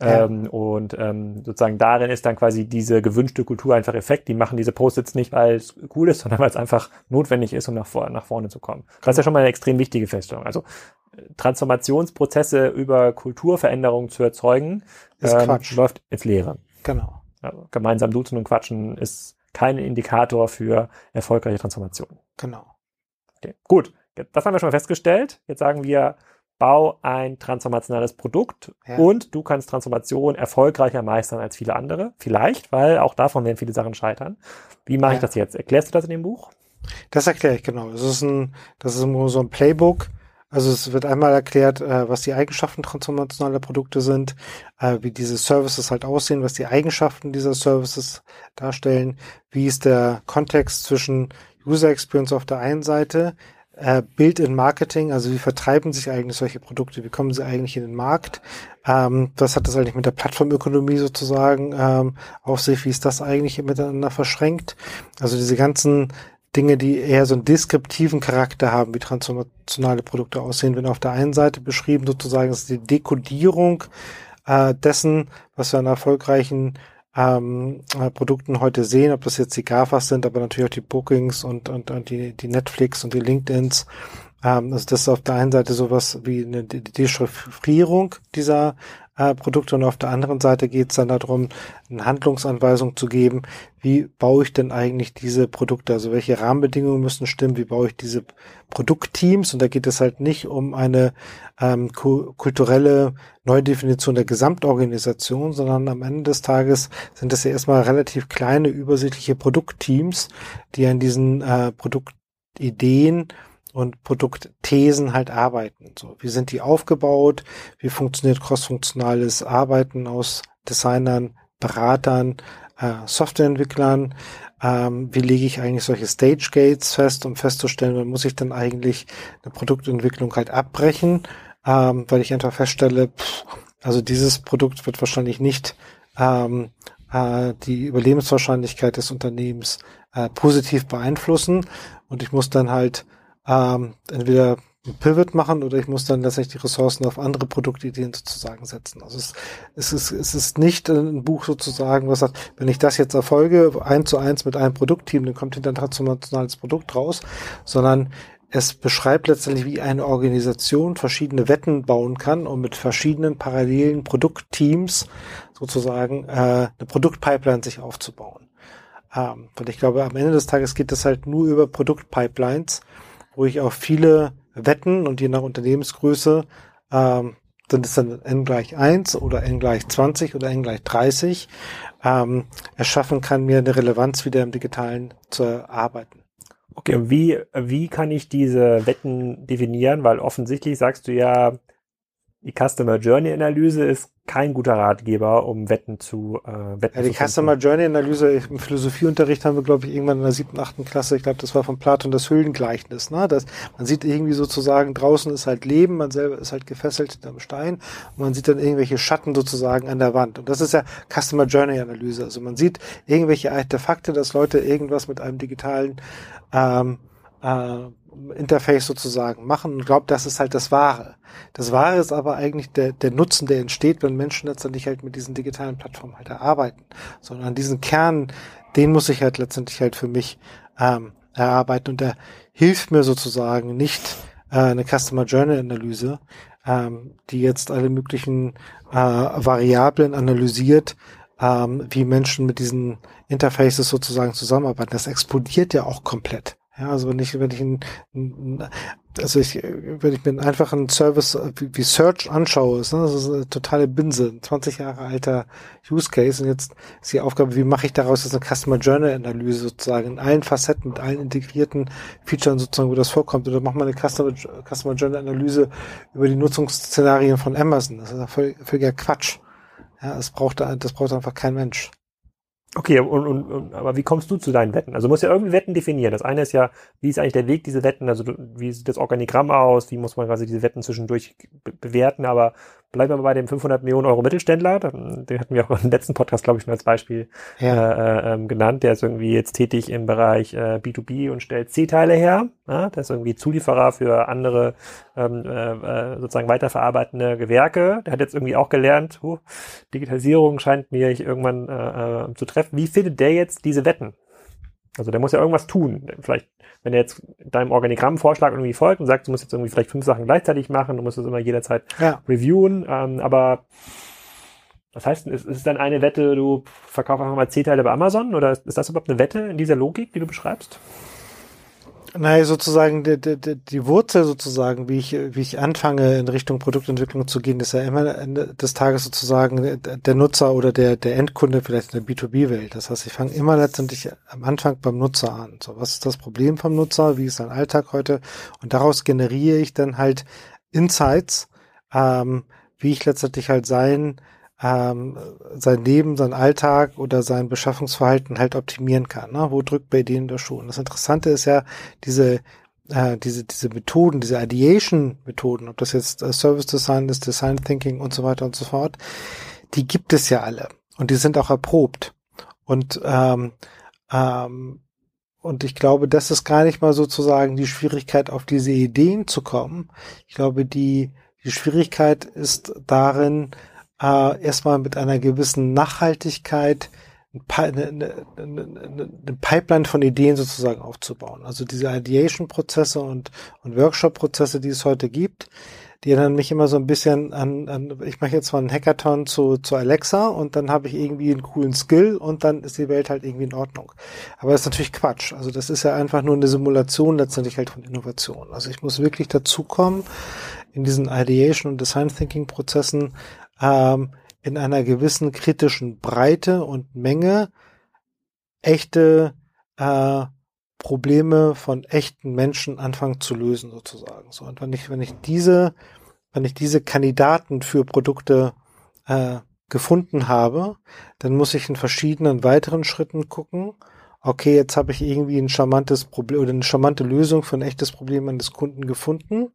Ja. Ähm, und ähm, sozusagen darin ist dann quasi diese gewünschte Kultur einfach Effekt. Die machen diese Post-its nicht, weil es cool ist, sondern weil es einfach notwendig ist, um nach, vor, nach vorne zu kommen. Das ist ja schon mal eine extrem wichtige Feststellung. Also Transformationsprozesse über Kulturveränderungen zu erzeugen, ähm, läuft ins Leere. Genau. Also gemeinsam duzen und quatschen ist kein Indikator für erfolgreiche Transformation. Genau. Okay. Gut, das haben wir schon mal festgestellt. Jetzt sagen wir, bau ein transformationales Produkt ja. und du kannst Transformation erfolgreicher meistern als viele andere. Vielleicht, weil auch davon werden viele Sachen scheitern. Wie mache ja. ich das jetzt? Erklärst du das in dem Buch? Das erkläre ich genau. Das ist ein, das ist so ein Playbook. Also es wird einmal erklärt, äh, was die Eigenschaften transformationaler Produkte sind, äh, wie diese Services halt aussehen, was die Eigenschaften dieser Services darstellen, wie ist der Kontext zwischen User Experience auf der einen Seite, äh, Bild in Marketing, also wie vertreiben sich eigentlich solche Produkte, wie kommen sie eigentlich in den Markt, ähm, was hat das eigentlich mit der Plattformökonomie sozusagen ähm, auf sich, wie ist das eigentlich miteinander verschränkt, also diese ganzen Dinge, die eher so einen deskriptiven Charakter haben, wie transformationale Produkte aussehen, wenn auf der einen Seite beschrieben sozusagen ist die Dekodierung äh, dessen, was wir an erfolgreichen ähm, äh, Produkten heute sehen, ob das jetzt die GAFAs sind, aber natürlich auch die Bookings und, und, und die, die Netflix und die LinkedIns. Ähm, also das ist auf der einen Seite sowas wie eine Dechiffrierung dieser äh, Produkte. Und auf der anderen Seite geht es dann darum, eine Handlungsanweisung zu geben, wie baue ich denn eigentlich diese Produkte, also welche Rahmenbedingungen müssen stimmen, wie baue ich diese Produktteams? Und da geht es halt nicht um eine ähm, kulturelle Neudefinition der Gesamtorganisation, sondern am Ende des Tages sind das ja erstmal relativ kleine, übersichtliche Produktteams, die an diesen äh, Produktideen und Produktthesen halt arbeiten. So, wie sind die aufgebaut? Wie funktioniert crossfunktionales Arbeiten aus Designern, Beratern, äh, Softwareentwicklern? Ähm, wie lege ich eigentlich solche Stage Gates fest, um festzustellen, wann muss ich dann eigentlich eine Produktentwicklung halt abbrechen, ähm, weil ich einfach feststelle, pff, also dieses Produkt wird wahrscheinlich nicht ähm, äh, die Überlebenswahrscheinlichkeit des Unternehmens äh, positiv beeinflussen und ich muss dann halt ähm, entweder ein Pivot machen oder ich muss dann letztendlich die Ressourcen auf andere Produktideen sozusagen setzen. Also es, es, ist, es ist nicht ein Buch sozusagen, was sagt, wenn ich das jetzt erfolge, eins zu eins mit einem Produktteam, dann kommt hinter ein transformationales Produkt raus, sondern es beschreibt letztendlich, wie eine Organisation verschiedene Wetten bauen kann, um mit verschiedenen parallelen Produktteams sozusagen äh, eine Produktpipeline sich aufzubauen. Ähm, und ich glaube, am Ende des Tages geht es halt nur über Produktpipelines ich auch viele Wetten und je nach Unternehmensgröße ähm, sind es dann n gleich 1 oder n gleich 20 oder n gleich 30 ähm, erschaffen kann, mir eine Relevanz wieder im Digitalen zu erarbeiten. Okay, und wie, wie kann ich diese Wetten definieren? Weil offensichtlich sagst du ja, die Customer Journey Analyse ist kein guter Ratgeber, um Wetten zu äh, Wetten ja, die zu Customer Journey Analyse im Philosophieunterricht haben wir, glaube ich, irgendwann in der siebten, achten Klasse, ich glaube, das war von Platon das Höhlengleichnis. Ne? Das, man sieht irgendwie sozusagen, draußen ist halt Leben, man selber ist halt gefesselt hinterm Stein und man sieht dann irgendwelche Schatten sozusagen an der Wand. Und das ist ja Customer Journey Analyse. Also man sieht irgendwelche Artefakte, dass Leute irgendwas mit einem digitalen ähm, äh, Interface sozusagen machen und glaubt, das ist halt das Wahre. Das Wahre ist aber eigentlich der, der Nutzen, der entsteht, wenn Menschen letztendlich halt mit diesen digitalen Plattformen halt erarbeiten. Sondern an diesen Kern, den muss ich halt letztendlich halt für mich ähm, erarbeiten und der hilft mir sozusagen nicht äh, eine Customer Journey Analyse, ähm, die jetzt alle möglichen äh, Variablen analysiert, ähm, wie Menschen mit diesen Interfaces sozusagen zusammenarbeiten. Das explodiert ja auch komplett. Ja, also wenn ich, wenn ich ein, also ich, wenn ich mir einen einfachen Service wie Search anschaue, ist, ne, das ist eine totale Binse, ein 20 Jahre alter Use Case und jetzt ist die Aufgabe, wie mache ich daraus jetzt eine Customer Journey Analyse sozusagen in allen Facetten, mit allen integrierten Features sozusagen, wo das vorkommt oder macht man eine Customer, Customer Journey Analyse über die Nutzungsszenarien von Amazon. Das ist ja völliger Quatsch. Ja, das braucht, das braucht einfach kein Mensch. Okay, und, und, und, aber wie kommst du zu deinen Wetten? Also du musst ja irgendwie Wetten definieren. Das eine ist ja, wie ist eigentlich der Weg, diese Wetten, also wie sieht das Organigramm aus, wie muss man quasi diese Wetten zwischendurch be bewerten, aber bleiben wir bei dem 500 Millionen Euro Mittelständler. Den hatten wir auch im letzten Podcast, glaube ich, schon als Beispiel ja. äh, äh, genannt. Der ist irgendwie jetzt tätig im Bereich äh, B2B und stellt C-Teile her. Ja? Der ist irgendwie Zulieferer für andere ähm, äh, äh, sozusagen weiterverarbeitende Gewerke. Der hat jetzt irgendwie auch gelernt, huh, Digitalisierung scheint mir irgendwann äh, äh, zu treffen. Wie findet der jetzt diese Wetten? Also der muss ja irgendwas tun. Vielleicht, wenn er jetzt deinem Organigrammvorschlag irgendwie folgt und sagt, du musst jetzt irgendwie vielleicht fünf Sachen gleichzeitig machen, du musst es immer jederzeit ja. reviewen, ähm, aber was heißt denn, ist, ist es dann eine Wette, du verkaufst einfach mal C-Teile bei Amazon oder ist das überhaupt eine Wette in dieser Logik, die du beschreibst? Naja, sozusagen die, die, die Wurzel sozusagen, wie ich, wie ich anfange in Richtung Produktentwicklung zu gehen, ist ja immer Ende des Tages sozusagen der Nutzer oder der, der Endkunde vielleicht in der B2B-Welt. Das heißt, ich fange immer letztendlich am Anfang beim Nutzer an. So, was ist das Problem vom Nutzer? Wie ist sein Alltag heute? Und daraus generiere ich dann halt Insights, ähm, wie ich letztendlich halt sein ähm, sein Leben, sein Alltag oder sein Beschaffungsverhalten halt optimieren kann. Ne? Wo drückt bei denen der Schuh? Und das Interessante ist ja, diese äh, diese diese Methoden, diese Ideation-Methoden, ob das jetzt äh, Service Design ist, Design Thinking und so weiter und so fort, die gibt es ja alle und die sind auch erprobt. Und ähm, ähm, und ich glaube, das ist gar nicht mal sozusagen die Schwierigkeit, auf diese Ideen zu kommen. Ich glaube, die die Schwierigkeit ist darin, äh, erstmal mit einer gewissen Nachhaltigkeit eine, eine, eine, Pipeline von Ideen sozusagen aufzubauen. Also diese Ideation-Prozesse und, und Workshop-Prozesse, die es heute gibt, die erinnern mich immer so ein bisschen an, an ich mache jetzt mal einen Hackathon zu, zu Alexa und dann habe ich irgendwie einen coolen Skill und dann ist die Welt halt irgendwie in Ordnung. Aber das ist natürlich Quatsch. Also das ist ja einfach nur eine Simulation letztendlich halt von Innovation. Also ich muss wirklich dazukommen, in diesen Ideation und Design Thinking Prozessen ähm, in einer gewissen kritischen Breite und Menge echte äh, Probleme von echten Menschen anfangen zu lösen sozusagen. So und wenn ich wenn ich diese wenn ich diese Kandidaten für Produkte äh, gefunden habe, dann muss ich in verschiedenen weiteren Schritten gucken. Okay, jetzt habe ich irgendwie ein charmantes Problem oder eine charmante Lösung für ein echtes Problem eines Kunden gefunden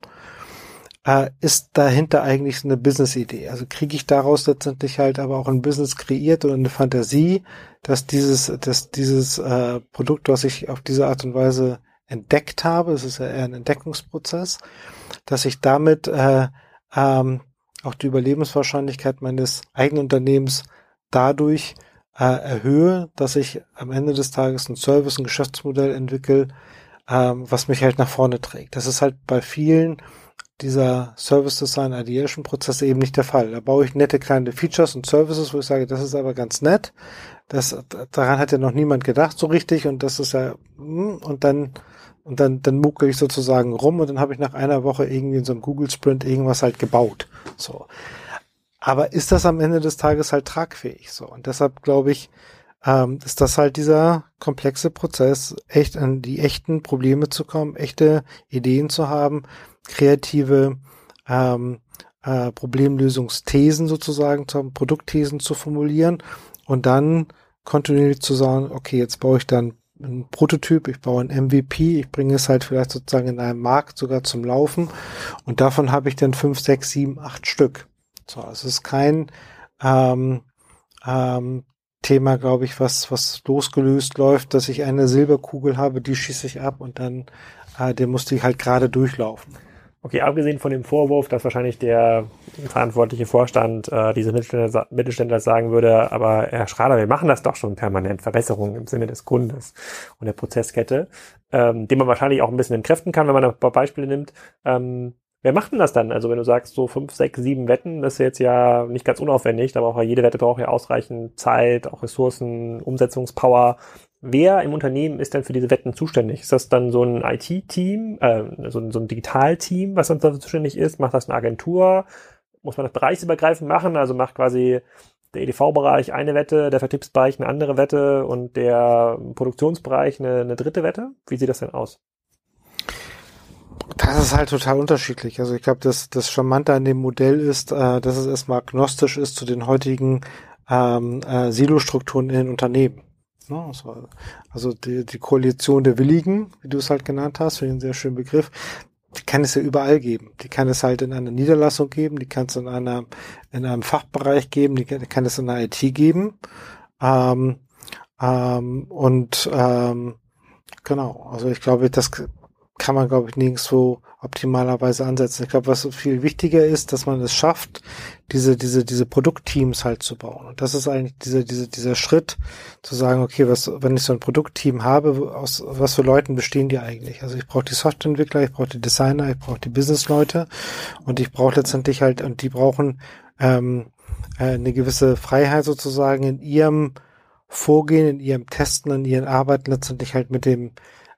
äh, ist dahinter eigentlich eine Business-Idee? Also kriege ich daraus letztendlich halt aber auch ein Business kreiert oder eine Fantasie, dass dieses, dass dieses äh, Produkt, was ich auf diese Art und Weise entdeckt habe, es ist ja eher ein Entdeckungsprozess, dass ich damit äh, ähm, auch die Überlebenswahrscheinlichkeit meines eigenen Unternehmens dadurch äh, erhöhe, dass ich am Ende des Tages ein Service, ein Geschäftsmodell entwickle, ähm, was mich halt nach vorne trägt. Das ist halt bei vielen dieser Service Design Ideation Prozess eben nicht der Fall. Da baue ich nette kleine Features und Services, wo ich sage, das ist aber ganz nett. Das, daran hat ja noch niemand gedacht so richtig und das ist ja, hm, und dann, und dann, dann muckel ich sozusagen rum und dann habe ich nach einer Woche irgendwie in so einem Google Sprint irgendwas halt gebaut. So. Aber ist das am Ende des Tages halt tragfähig? So. Und deshalb glaube ich, ähm, ist das halt dieser komplexe Prozess, echt an die echten Probleme zu kommen, echte Ideen zu haben, kreative ähm, äh, Problemlösungsthesen sozusagen zu haben, Produktthesen zu formulieren und dann kontinuierlich zu sagen, okay, jetzt baue ich dann einen Prototyp, ich baue ein MVP, ich bringe es halt vielleicht sozusagen in einem Markt sogar zum Laufen und davon habe ich dann fünf, sechs, sieben, acht Stück. So, es ist kein ähm, ähm, Thema, glaube ich, was, was losgelöst läuft, dass ich eine Silberkugel habe, die schieße ich ab und dann, äh, der musste ich halt gerade durchlaufen. Okay, abgesehen von dem Vorwurf, dass wahrscheinlich der verantwortliche Vorstand äh, diese Mittelständler, Mittelständler sagen würde, aber Herr Schrader, wir machen das doch schon permanent, Verbesserungen im Sinne des Kundes und der Prozesskette, ähm, den man wahrscheinlich auch ein bisschen entkräften kann, wenn man ein paar Beispiele nimmt. Ähm, wer macht denn das dann? Also wenn du sagst, so fünf, sechs, sieben Wetten, das ist jetzt ja nicht ganz unaufwendig, da braucht ja jede Wette braucht ja ausreichend Zeit, auch Ressourcen, Umsetzungspower. Wer im Unternehmen ist denn für diese Wetten zuständig? Ist das dann so ein IT-Team, äh, so, ein, so ein Digital-Team, was dann dafür zuständig ist? Macht das eine Agentur? Muss man das bereichsübergreifend machen? Also macht quasi der EDV-Bereich eine Wette, der Vertriebsbereich eine andere Wette und der Produktionsbereich eine, eine dritte Wette? Wie sieht das denn aus? Das ist halt total unterschiedlich. Also ich glaube, das, das Charmante an dem Modell ist, äh, dass es erstmal agnostisch ist zu den heutigen ähm, äh, Silo-Strukturen in den Unternehmen. Ne? Also die, die Koalition der Willigen, wie du es halt genannt hast, ich einen sehr schönen Begriff. die kann es ja überall geben. Die kann es halt in einer Niederlassung geben, die kann es in einer in einem Fachbereich geben, die kann, es in der IT geben. Ähm, ähm, und ähm, genau, also ich glaube, das kann man, glaube ich, nirgendwo optimalerweise ansetzen. Ich glaube, was viel wichtiger ist, dass man es schafft, diese, diese, diese Produktteams halt zu bauen. Und das ist eigentlich dieser, dieser, dieser Schritt, zu sagen, okay, was, wenn ich so ein Produktteam habe, aus was für Leuten bestehen die eigentlich? Also ich brauche die Softwareentwickler, ich brauche die Designer, ich brauche die Businessleute und ich brauche letztendlich halt, und die brauchen ähm, äh, eine gewisse Freiheit sozusagen in ihrem Vorgehen, in ihrem Testen, in ihren Arbeiten letztendlich halt mit dem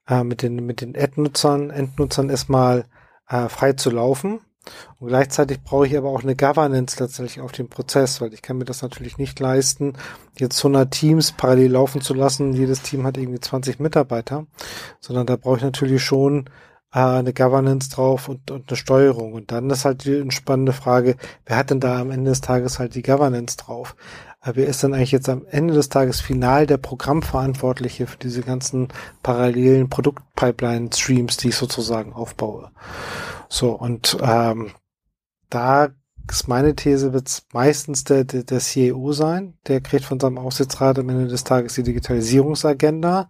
äh, mit den mit den Endnutzern, Endnutzern erstmal äh, frei zu laufen. Und gleichzeitig brauche ich aber auch eine Governance letztendlich auf dem Prozess, weil ich kann mir das natürlich nicht leisten, jetzt 100 Teams parallel laufen zu lassen. Jedes Team hat irgendwie 20 Mitarbeiter, sondern da brauche ich natürlich schon äh, eine Governance drauf und, und eine Steuerung. Und dann ist halt die spannende Frage, wer hat denn da am Ende des Tages halt die Governance drauf? Wer ist dann eigentlich jetzt am Ende des Tages final der Programmverantwortliche für diese ganzen parallelen Produktpipeline-Streams, die ich sozusagen aufbaue? So, und ähm, da ist meine These, wird meistens der, der, der CEO sein. Der kriegt von seinem Aufsichtsrat am Ende des Tages die Digitalisierungsagenda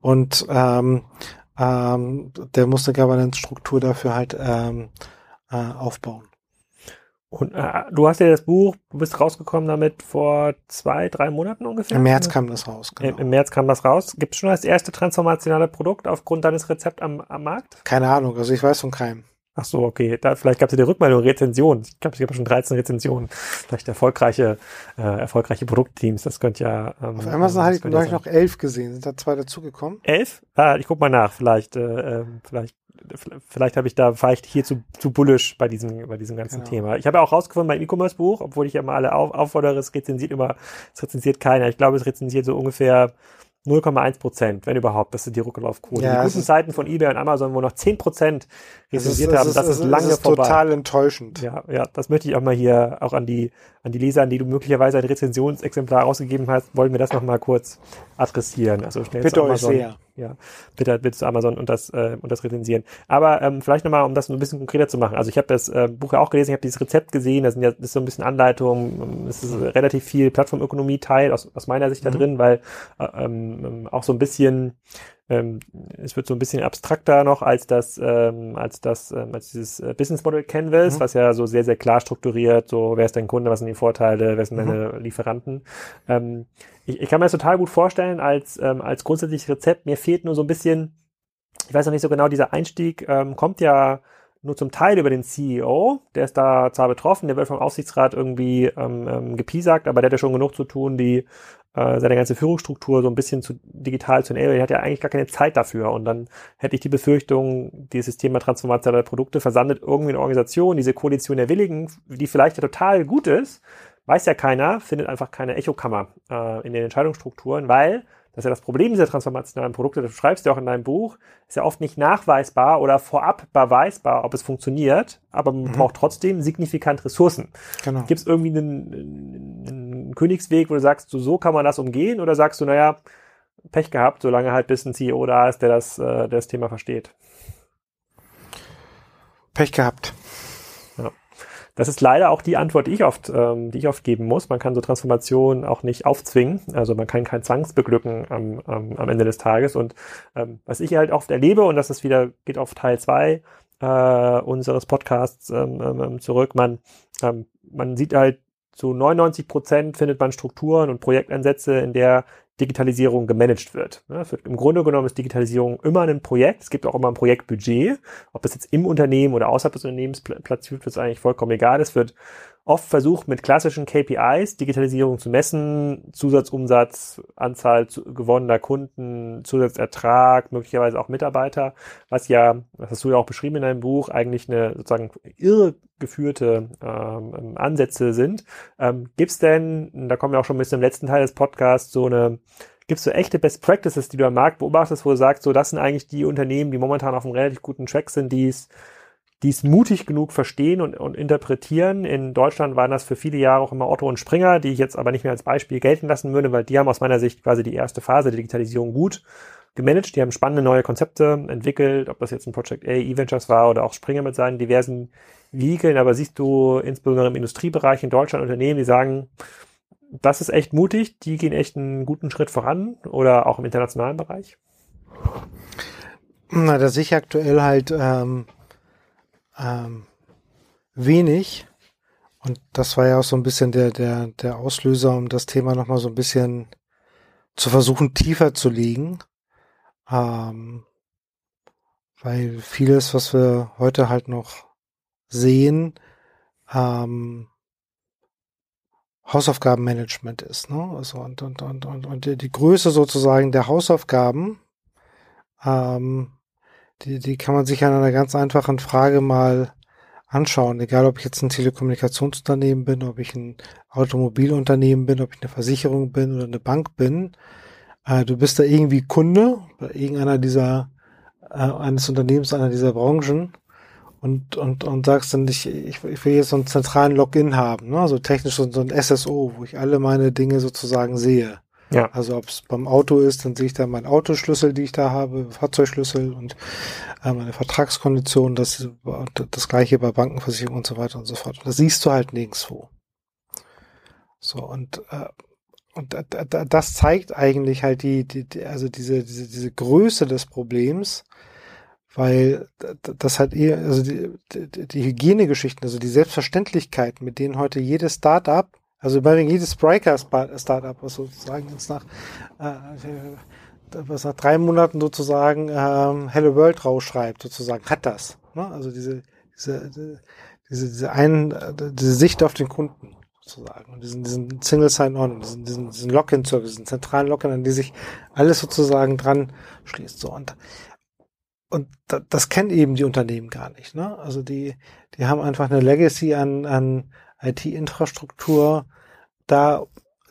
und ähm, ähm, der muss eine Governance-Struktur dafür halt ähm, äh, aufbauen. Und äh, du hast ja das Buch, du bist rausgekommen damit vor zwei, drei Monaten ungefähr? Im März kam das raus, genau. Im, Im März kam das raus. Gibt es schon das erste transformationale Produkt aufgrund deines Rezepts am, am Markt? Keine Ahnung, also ich weiß von keinem. Ach so, okay. Da, vielleicht gab es ja die Rückmeldung, Rezension. Ich glaube, es gab schon 13 Rezensionen. Vielleicht erfolgreiche, äh, erfolgreiche Produktteams. Das könnte ja. Ähm, Auf Amazon hatte ich gleich noch elf gesehen. Sind da zwei dazugekommen? Elf? Ah, ich guck mal nach. Vielleicht, äh, ähm, vielleicht vielleicht habe ich da, war ich hier zu, zu bullish bei diesem, bei diesem ganzen genau. Thema. Ich habe ja auch rausgefunden beim E-Commerce-Buch, obwohl ich ja mal alle auf, auffordere, es rezensiert immer, es rezensiert keiner. Ich glaube, es rezensiert so ungefähr 0,1 Prozent, wenn überhaupt. Das sind die Rücklaufquote. Ja, die guten Seiten von eBay und Amazon, wo noch 10 Prozent rezensiert haben, das ist, ist lange ist vorbei. total enttäuschend. Ja, ja, das möchte ich auch mal hier auch an die, an die Leser, an die du möglicherweise ein Rezensionsexemplar ausgegeben hast, wollen wir das noch mal kurz adressieren. Also schnell Bitte euch sehr ja, bitte, bitte zu Amazon und das, äh, und das rezensieren. Aber ähm, vielleicht nochmal, um das ein bisschen konkreter zu machen. Also ich habe das äh, Buch ja auch gelesen, ich habe dieses Rezept gesehen, da sind ja, das ist so ein bisschen Anleitung, es ist relativ viel Plattformökonomie-Teil aus, aus meiner Sicht mhm. da drin, weil äh, ähm, auch so ein bisschen ähm, es wird so ein bisschen abstrakter noch als das, ähm, als das, ähm, als dieses äh, Business Model Canvas, mhm. was ja so sehr, sehr klar strukturiert, so wer ist dein Kunde, was sind die Vorteile, wer sind mhm. deine Lieferanten. Ähm, ich, ich kann mir das total gut vorstellen als, ähm, als grundsätzliches Rezept. Mir fehlt nur so ein bisschen, ich weiß noch nicht so genau, dieser Einstieg ähm, kommt ja nur zum Teil über den CEO, der ist da zwar betroffen, der wird vom Aufsichtsrat irgendwie ähm, ähm, gepiesackt, aber der hat ja schon genug zu tun, die äh, seine ganze Führungsstruktur so ein bisschen zu digital zu enablen. Er hat ja eigentlich gar keine Zeit dafür. Und dann hätte ich die Befürchtung, dieses Thema transformationale Produkte versandet irgendwie eine Organisation, diese Koalition der Willigen, die vielleicht ja total gut ist, weiß ja keiner, findet einfach keine Echokammer äh, in den Entscheidungsstrukturen, weil das ist ja das Problem dieser transformationalen Produkte, das schreibst du auch in deinem Buch, ist ja oft nicht nachweisbar oder vorab beweisbar, ob es funktioniert, aber man mhm. braucht trotzdem signifikant Ressourcen. Genau. Gibt es irgendwie einen, einen, Königsweg, wo du sagst, so, so kann man das umgehen oder sagst du, naja, Pech gehabt, solange halt bis ein CEO da ist, der das, äh, der das Thema versteht? Pech gehabt. Das ist leider auch die Antwort, die ich oft, ähm, die ich oft geben muss. Man kann so Transformationen auch nicht aufzwingen. Also man kann kein Zwangsbeglücken am, am, am Ende des Tages. Und ähm, was ich halt oft erlebe, und das ist wieder, geht auf Teil zwei äh, unseres Podcasts ähm, ähm, zurück, man, ähm, man sieht halt zu 99 Prozent findet man Strukturen und Projektansätze, in der Digitalisierung gemanagt wird. Im Grunde genommen ist Digitalisierung immer ein Projekt. Es gibt auch immer ein Projektbudget. Ob es jetzt im Unternehmen oder außerhalb des Unternehmens platziert wird, ist eigentlich vollkommen egal. Es wird oft versucht, mit klassischen KPIs Digitalisierung zu messen, Zusatzumsatz, Anzahl gewonnener Kunden, Zusatzertrag, möglicherweise auch Mitarbeiter, was ja, das hast du ja auch beschrieben in deinem Buch, eigentlich eine sozusagen irregeführte ähm, Ansätze sind. Ähm, Gibt es denn, da kommen wir auch schon ein bisschen im letzten Teil des Podcasts, so eine Gibt es so echte Best Practices, die du am Markt beobachtest, wo du sagst, so das sind eigentlich die Unternehmen, die momentan auf einem relativ guten Track sind, die es die es mutig genug verstehen und, und interpretieren. In Deutschland waren das für viele Jahre auch immer Otto und Springer, die ich jetzt aber nicht mehr als Beispiel gelten lassen würde, weil die haben aus meiner Sicht quasi die erste Phase der Digitalisierung gut gemanagt, die haben spannende neue Konzepte entwickelt, ob das jetzt ein Project A, E-Ventures war oder auch Springer mit seinen diversen Vehikeln, aber siehst du insbesondere im Industriebereich in Deutschland Unternehmen, die sagen, das ist echt mutig, die gehen echt einen guten Schritt voran oder auch im internationalen Bereich? Na, da sehe ich aktuell halt ähm, ähm, wenig. Und das war ja auch so ein bisschen der, der, der Auslöser, um das Thema nochmal so ein bisschen zu versuchen, tiefer zu legen. Ähm, weil vieles, was wir heute halt noch sehen, ähm, Hausaufgabenmanagement ist. Ne? Also und, und, und, und, und die Größe sozusagen der Hausaufgaben, ähm, die, die kann man sich an einer ganz einfachen Frage mal anschauen. Egal, ob ich jetzt ein Telekommunikationsunternehmen bin, ob ich ein Automobilunternehmen bin, ob ich eine Versicherung bin oder eine Bank bin. Äh, du bist da irgendwie Kunde bei irgendeiner dieser, äh, eines Unternehmens, einer dieser Branchen und, und, und sagst dann, ich, ich, will jetzt so einen zentralen Login haben, ne? so technisch so ein SSO, wo ich alle meine Dinge sozusagen sehe. Ja. Also ob es beim Auto ist, dann sehe ich da meinen Autoschlüssel, die ich da habe, Fahrzeugschlüssel und äh, meine Vertragskonditionen, das, das gleiche bei Bankenversicherung und so weiter und so fort. Und das siehst du halt nirgendwo. So, und, äh, und das zeigt eigentlich halt die, die, die also diese, diese, diese Größe des Problems, weil das halt eher, also die, die, die Hygienegeschichten, also die Selbstverständlichkeit, mit denen heute jedes Startup, also bei jedes Spriker-Startup, was sozusagen jetzt nach, äh, was nach drei Monaten sozusagen ähm, Hello World rausschreibt, sozusagen, hat das. Ne? Also diese, diese, diese, diese, ein, diese Sicht auf den Kunden sozusagen und diesen, diesen Single Sign-On, diesen, diesen, diesen Login-Service, diesen zentralen Login, an die sich alles sozusagen dran schließt. So und und das kennen eben die Unternehmen gar nicht. Ne? Also die, die haben einfach eine Legacy an, an IT-Infrastruktur da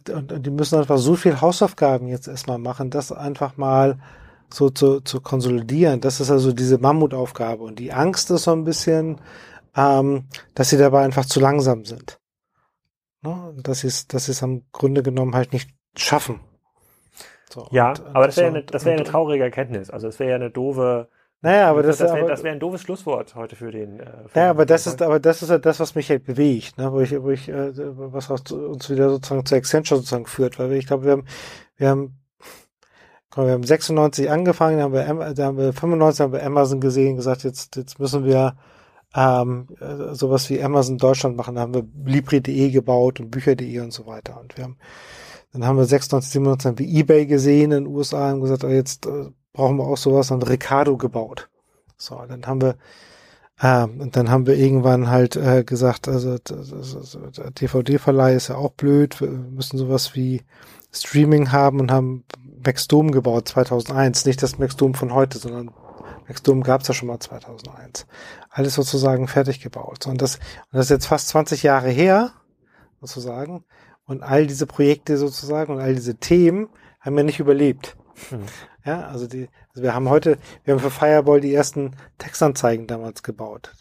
und, und die müssen einfach so viel Hausaufgaben jetzt erstmal machen, das einfach mal so zu, zu konsolidieren. Das ist also diese Mammutaufgabe. Und die Angst ist so ein bisschen, ähm, dass sie dabei einfach zu langsam sind. Ne? Dass sie es, dass sie es am Grunde genommen halt nicht schaffen. So, ja, und, aber das wäre eine, das wäre eine traurige Erkenntnis. Also es wäre ja eine doofe, naja, aber das, das wäre wär ein doofes Schlusswort heute für den. Äh, für ja, aber das ist, aber das ist ja das, was mich halt bewegt, ne? wo ich, wo ich, äh, was uns wieder sozusagen zu Accenture sozusagen führt, weil ich glaube, wir haben, wir haben, komm, wir haben 96 angefangen, dann haben wir, da haben wir 95 haben wir Amazon gesehen, gesagt, jetzt, jetzt müssen wir ähm, äh, sowas wie Amazon Deutschland machen, da haben wir Libri.de gebaut und Bücher.de und so weiter und wir haben dann haben wir 96, 97 haben wir eBay gesehen in den USA und gesagt, oh, jetzt äh, brauchen wir auch sowas an Ricardo gebaut. So, dann haben wir ähm, und dann haben wir irgendwann halt äh, gesagt, also der DVD-Verleih ist ja auch blöd, wir müssen sowas wie Streaming haben und haben Maxdome gebaut 2001. Nicht das Maxdome von heute, sondern Maxdome gab es ja schon mal 2001. Alles sozusagen fertig gebaut. Und das, und das ist jetzt fast 20 Jahre her, sozusagen. Und all diese Projekte sozusagen und all diese Themen haben ja nicht überlebt. Hm. Ja, also die, also wir haben heute, wir haben für Fireball die ersten Textanzeigen damals gebaut,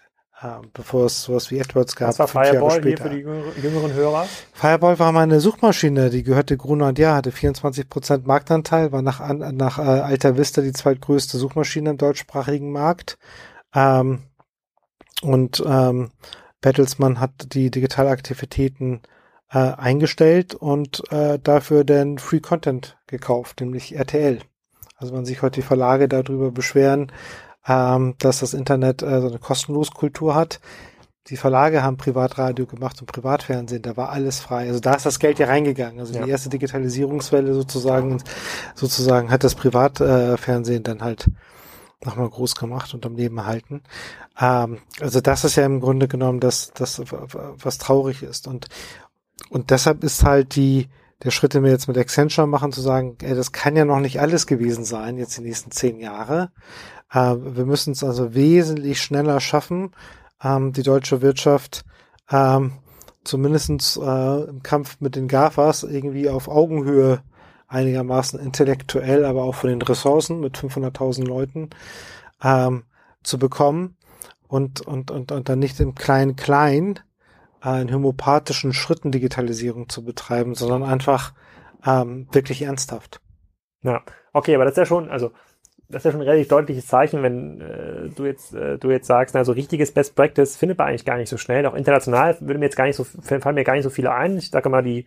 äh, bevor es sowas wie AdWords gab. Was war Fireball hier für die jüngeren Hörer? Fireball war meine Suchmaschine, die gehörte Gruner und Ja, hatte 24 Prozent Marktanteil, war nach, nach äh, Alta Vista die zweitgrößte Suchmaschine im deutschsprachigen Markt. Ähm, und ähm, Bertelsmann hat die Digitalaktivitäten äh, eingestellt und äh, dafür den Free Content gekauft, nämlich RTL. Also wenn sich heute die Verlage darüber beschweren, ähm, dass das Internet äh, so eine kostenlose Kultur hat. Die Verlage haben Privatradio gemacht und Privatfernsehen, da war alles frei. Also da ist das Geld ja reingegangen. Also ja. die erste Digitalisierungswelle sozusagen, sozusagen hat das Privatfernsehen dann halt nochmal groß gemacht und am Leben erhalten. Ähm, also das ist ja im Grunde genommen das, das, was traurig ist. Und, und deshalb ist halt die, der Schritt, den wir jetzt mit Accenture machen, zu sagen, ey, das kann ja noch nicht alles gewesen sein, jetzt die nächsten zehn Jahre. Äh, wir müssen es also wesentlich schneller schaffen, ähm, die deutsche Wirtschaft ähm, zumindestens äh, im Kampf mit den GAFAs irgendwie auf Augenhöhe einigermaßen intellektuell, aber auch von den Ressourcen mit 500.000 Leuten ähm, zu bekommen und, und, und, und dann nicht im Klein-Klein in homöopathischen Schritten Digitalisierung zu betreiben, sondern einfach ähm, wirklich ernsthaft. Ja, okay, aber das ist ja schon, also das ist ja schon ein relativ deutliches Zeichen, wenn äh, du jetzt äh, du jetzt sagst, na, so richtiges Best Practice findet man eigentlich gar nicht so schnell. Auch international würde mir jetzt gar nicht so fallen mir gar nicht so viele ein. Ich sage mal, die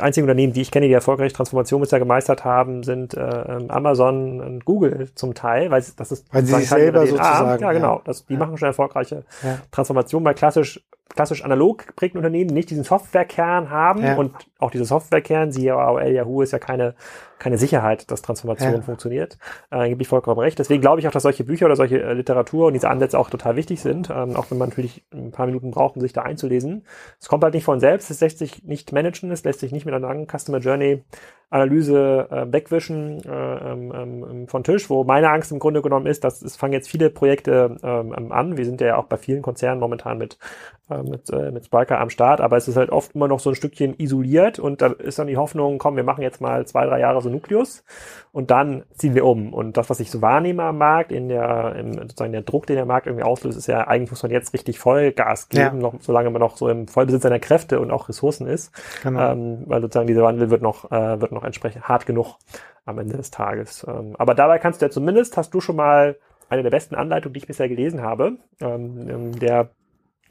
einzigen Unternehmen, die ich kenne, die erfolgreich Transformation bisher gemeistert haben, sind äh, ähm, Amazon und Google zum Teil, weil das ist weil sie sich selber sozusagen. Ja, genau. Das, die ja. machen schon erfolgreiche ja. Transformation, weil klassisch klassisch analog geprägten Unternehmen nicht diesen Softwarekern haben ja. und auch diese Softwarekern, siehe AOL, Yahoo, ist ja keine keine Sicherheit, dass Transformation ja. funktioniert. Äh, gebe ich vollkommen recht. Deswegen glaube ich auch, dass solche Bücher oder solche äh, Literatur und diese Ansätze auch total wichtig sind, ähm, auch wenn man natürlich ein paar Minuten braucht, um sich da einzulesen. Es kommt halt nicht von selbst, es lässt sich nicht managen, es lässt sich nicht mit einer langen Customer Journey Analyse äh, wegwischen äh, ähm, ähm, von Tisch, wo meine Angst im Grunde genommen ist, dass es fangen jetzt viele Projekte ähm, an. Wir sind ja auch bei vielen Konzernen momentan mit äh, mit, äh, mit Spriker am Start, aber es ist halt oft immer noch so ein Stückchen isoliert und da ist dann die Hoffnung, komm, wir machen jetzt mal zwei, drei Jahre so Nukleus und dann ziehen wir um. Und das, was ich so wahrnehme am Markt, in der, im, sozusagen der Druck, den der Markt irgendwie auslöst, ist ja, eigentlich muss man jetzt richtig Vollgas geben, ja. noch, solange man noch so im Vollbesitz seiner Kräfte und auch Ressourcen ist. Genau. Ähm, weil sozusagen dieser Wandel wird noch, äh, wird noch entsprechend hart genug am Ende des Tages. Ähm, aber dabei kannst du ja zumindest, hast du schon mal eine der besten Anleitungen, die ich bisher gelesen habe. Ähm, ähm der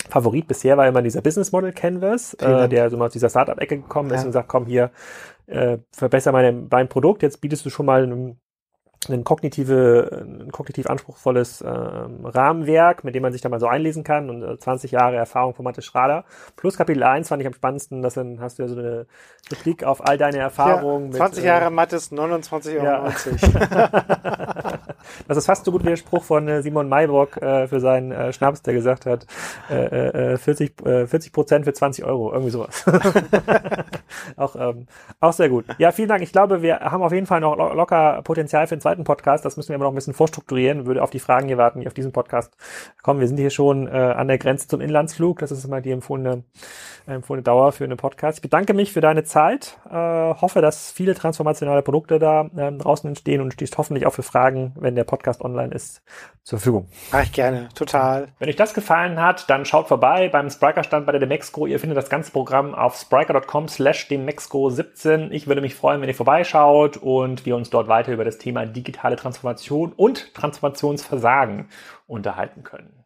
Favorit bisher war immer dieser Business Model Canvas, äh, der so mal aus dieser Startup-Ecke gekommen ist ja. und sagt, komm hier, äh, verbessere meine, mein Produkt, jetzt bietest du schon mal einen ein, kognitive, ein kognitiv anspruchsvolles äh, Rahmenwerk, mit dem man sich da mal so einlesen kann und äh, 20 Jahre Erfahrung von Mathe Schrader. Plus Kapitel 1 fand ich am spannendsten, dass dann hast du ja so eine Blick auf all deine Erfahrungen. Ja, 20 mit, Jahre äh, Mathe ist 29,90 Euro. Ja. das ist fast so gut wie der Spruch von äh, Simon Maybock äh, für seinen äh, Schnaps, der gesagt hat, äh, äh, 40 äh, 40 Prozent für 20 Euro, irgendwie sowas. auch, ähm, auch sehr gut. Ja, vielen Dank. Ich glaube, wir haben auf jeden Fall noch locker Potenzial für einen zweiten Podcast. Das müssen wir immer noch ein bisschen vorstrukturieren. Würde auf die Fragen hier warten, die auf diesen Podcast kommen. Wir sind hier schon äh, an der Grenze zum Inlandsflug. Das ist immer die empfohlene, äh, empfohlene Dauer für einen Podcast. Ich bedanke mich für deine Zeit. Äh, hoffe, dass viele transformationale Produkte da äh, draußen entstehen und stehst hoffentlich auch für Fragen, wenn der Podcast online ist, zur Verfügung. Mach ich gerne, total. Wenn euch das gefallen hat, dann schaut vorbei beim Spriker-Stand bei der Demexco. Ihr findet das ganze Programm auf spriker.com slash demexco17. Ich würde mich freuen, wenn ihr vorbeischaut und wir uns dort weiter über das Thema digitale Transformation und Transformationsversagen unterhalten können.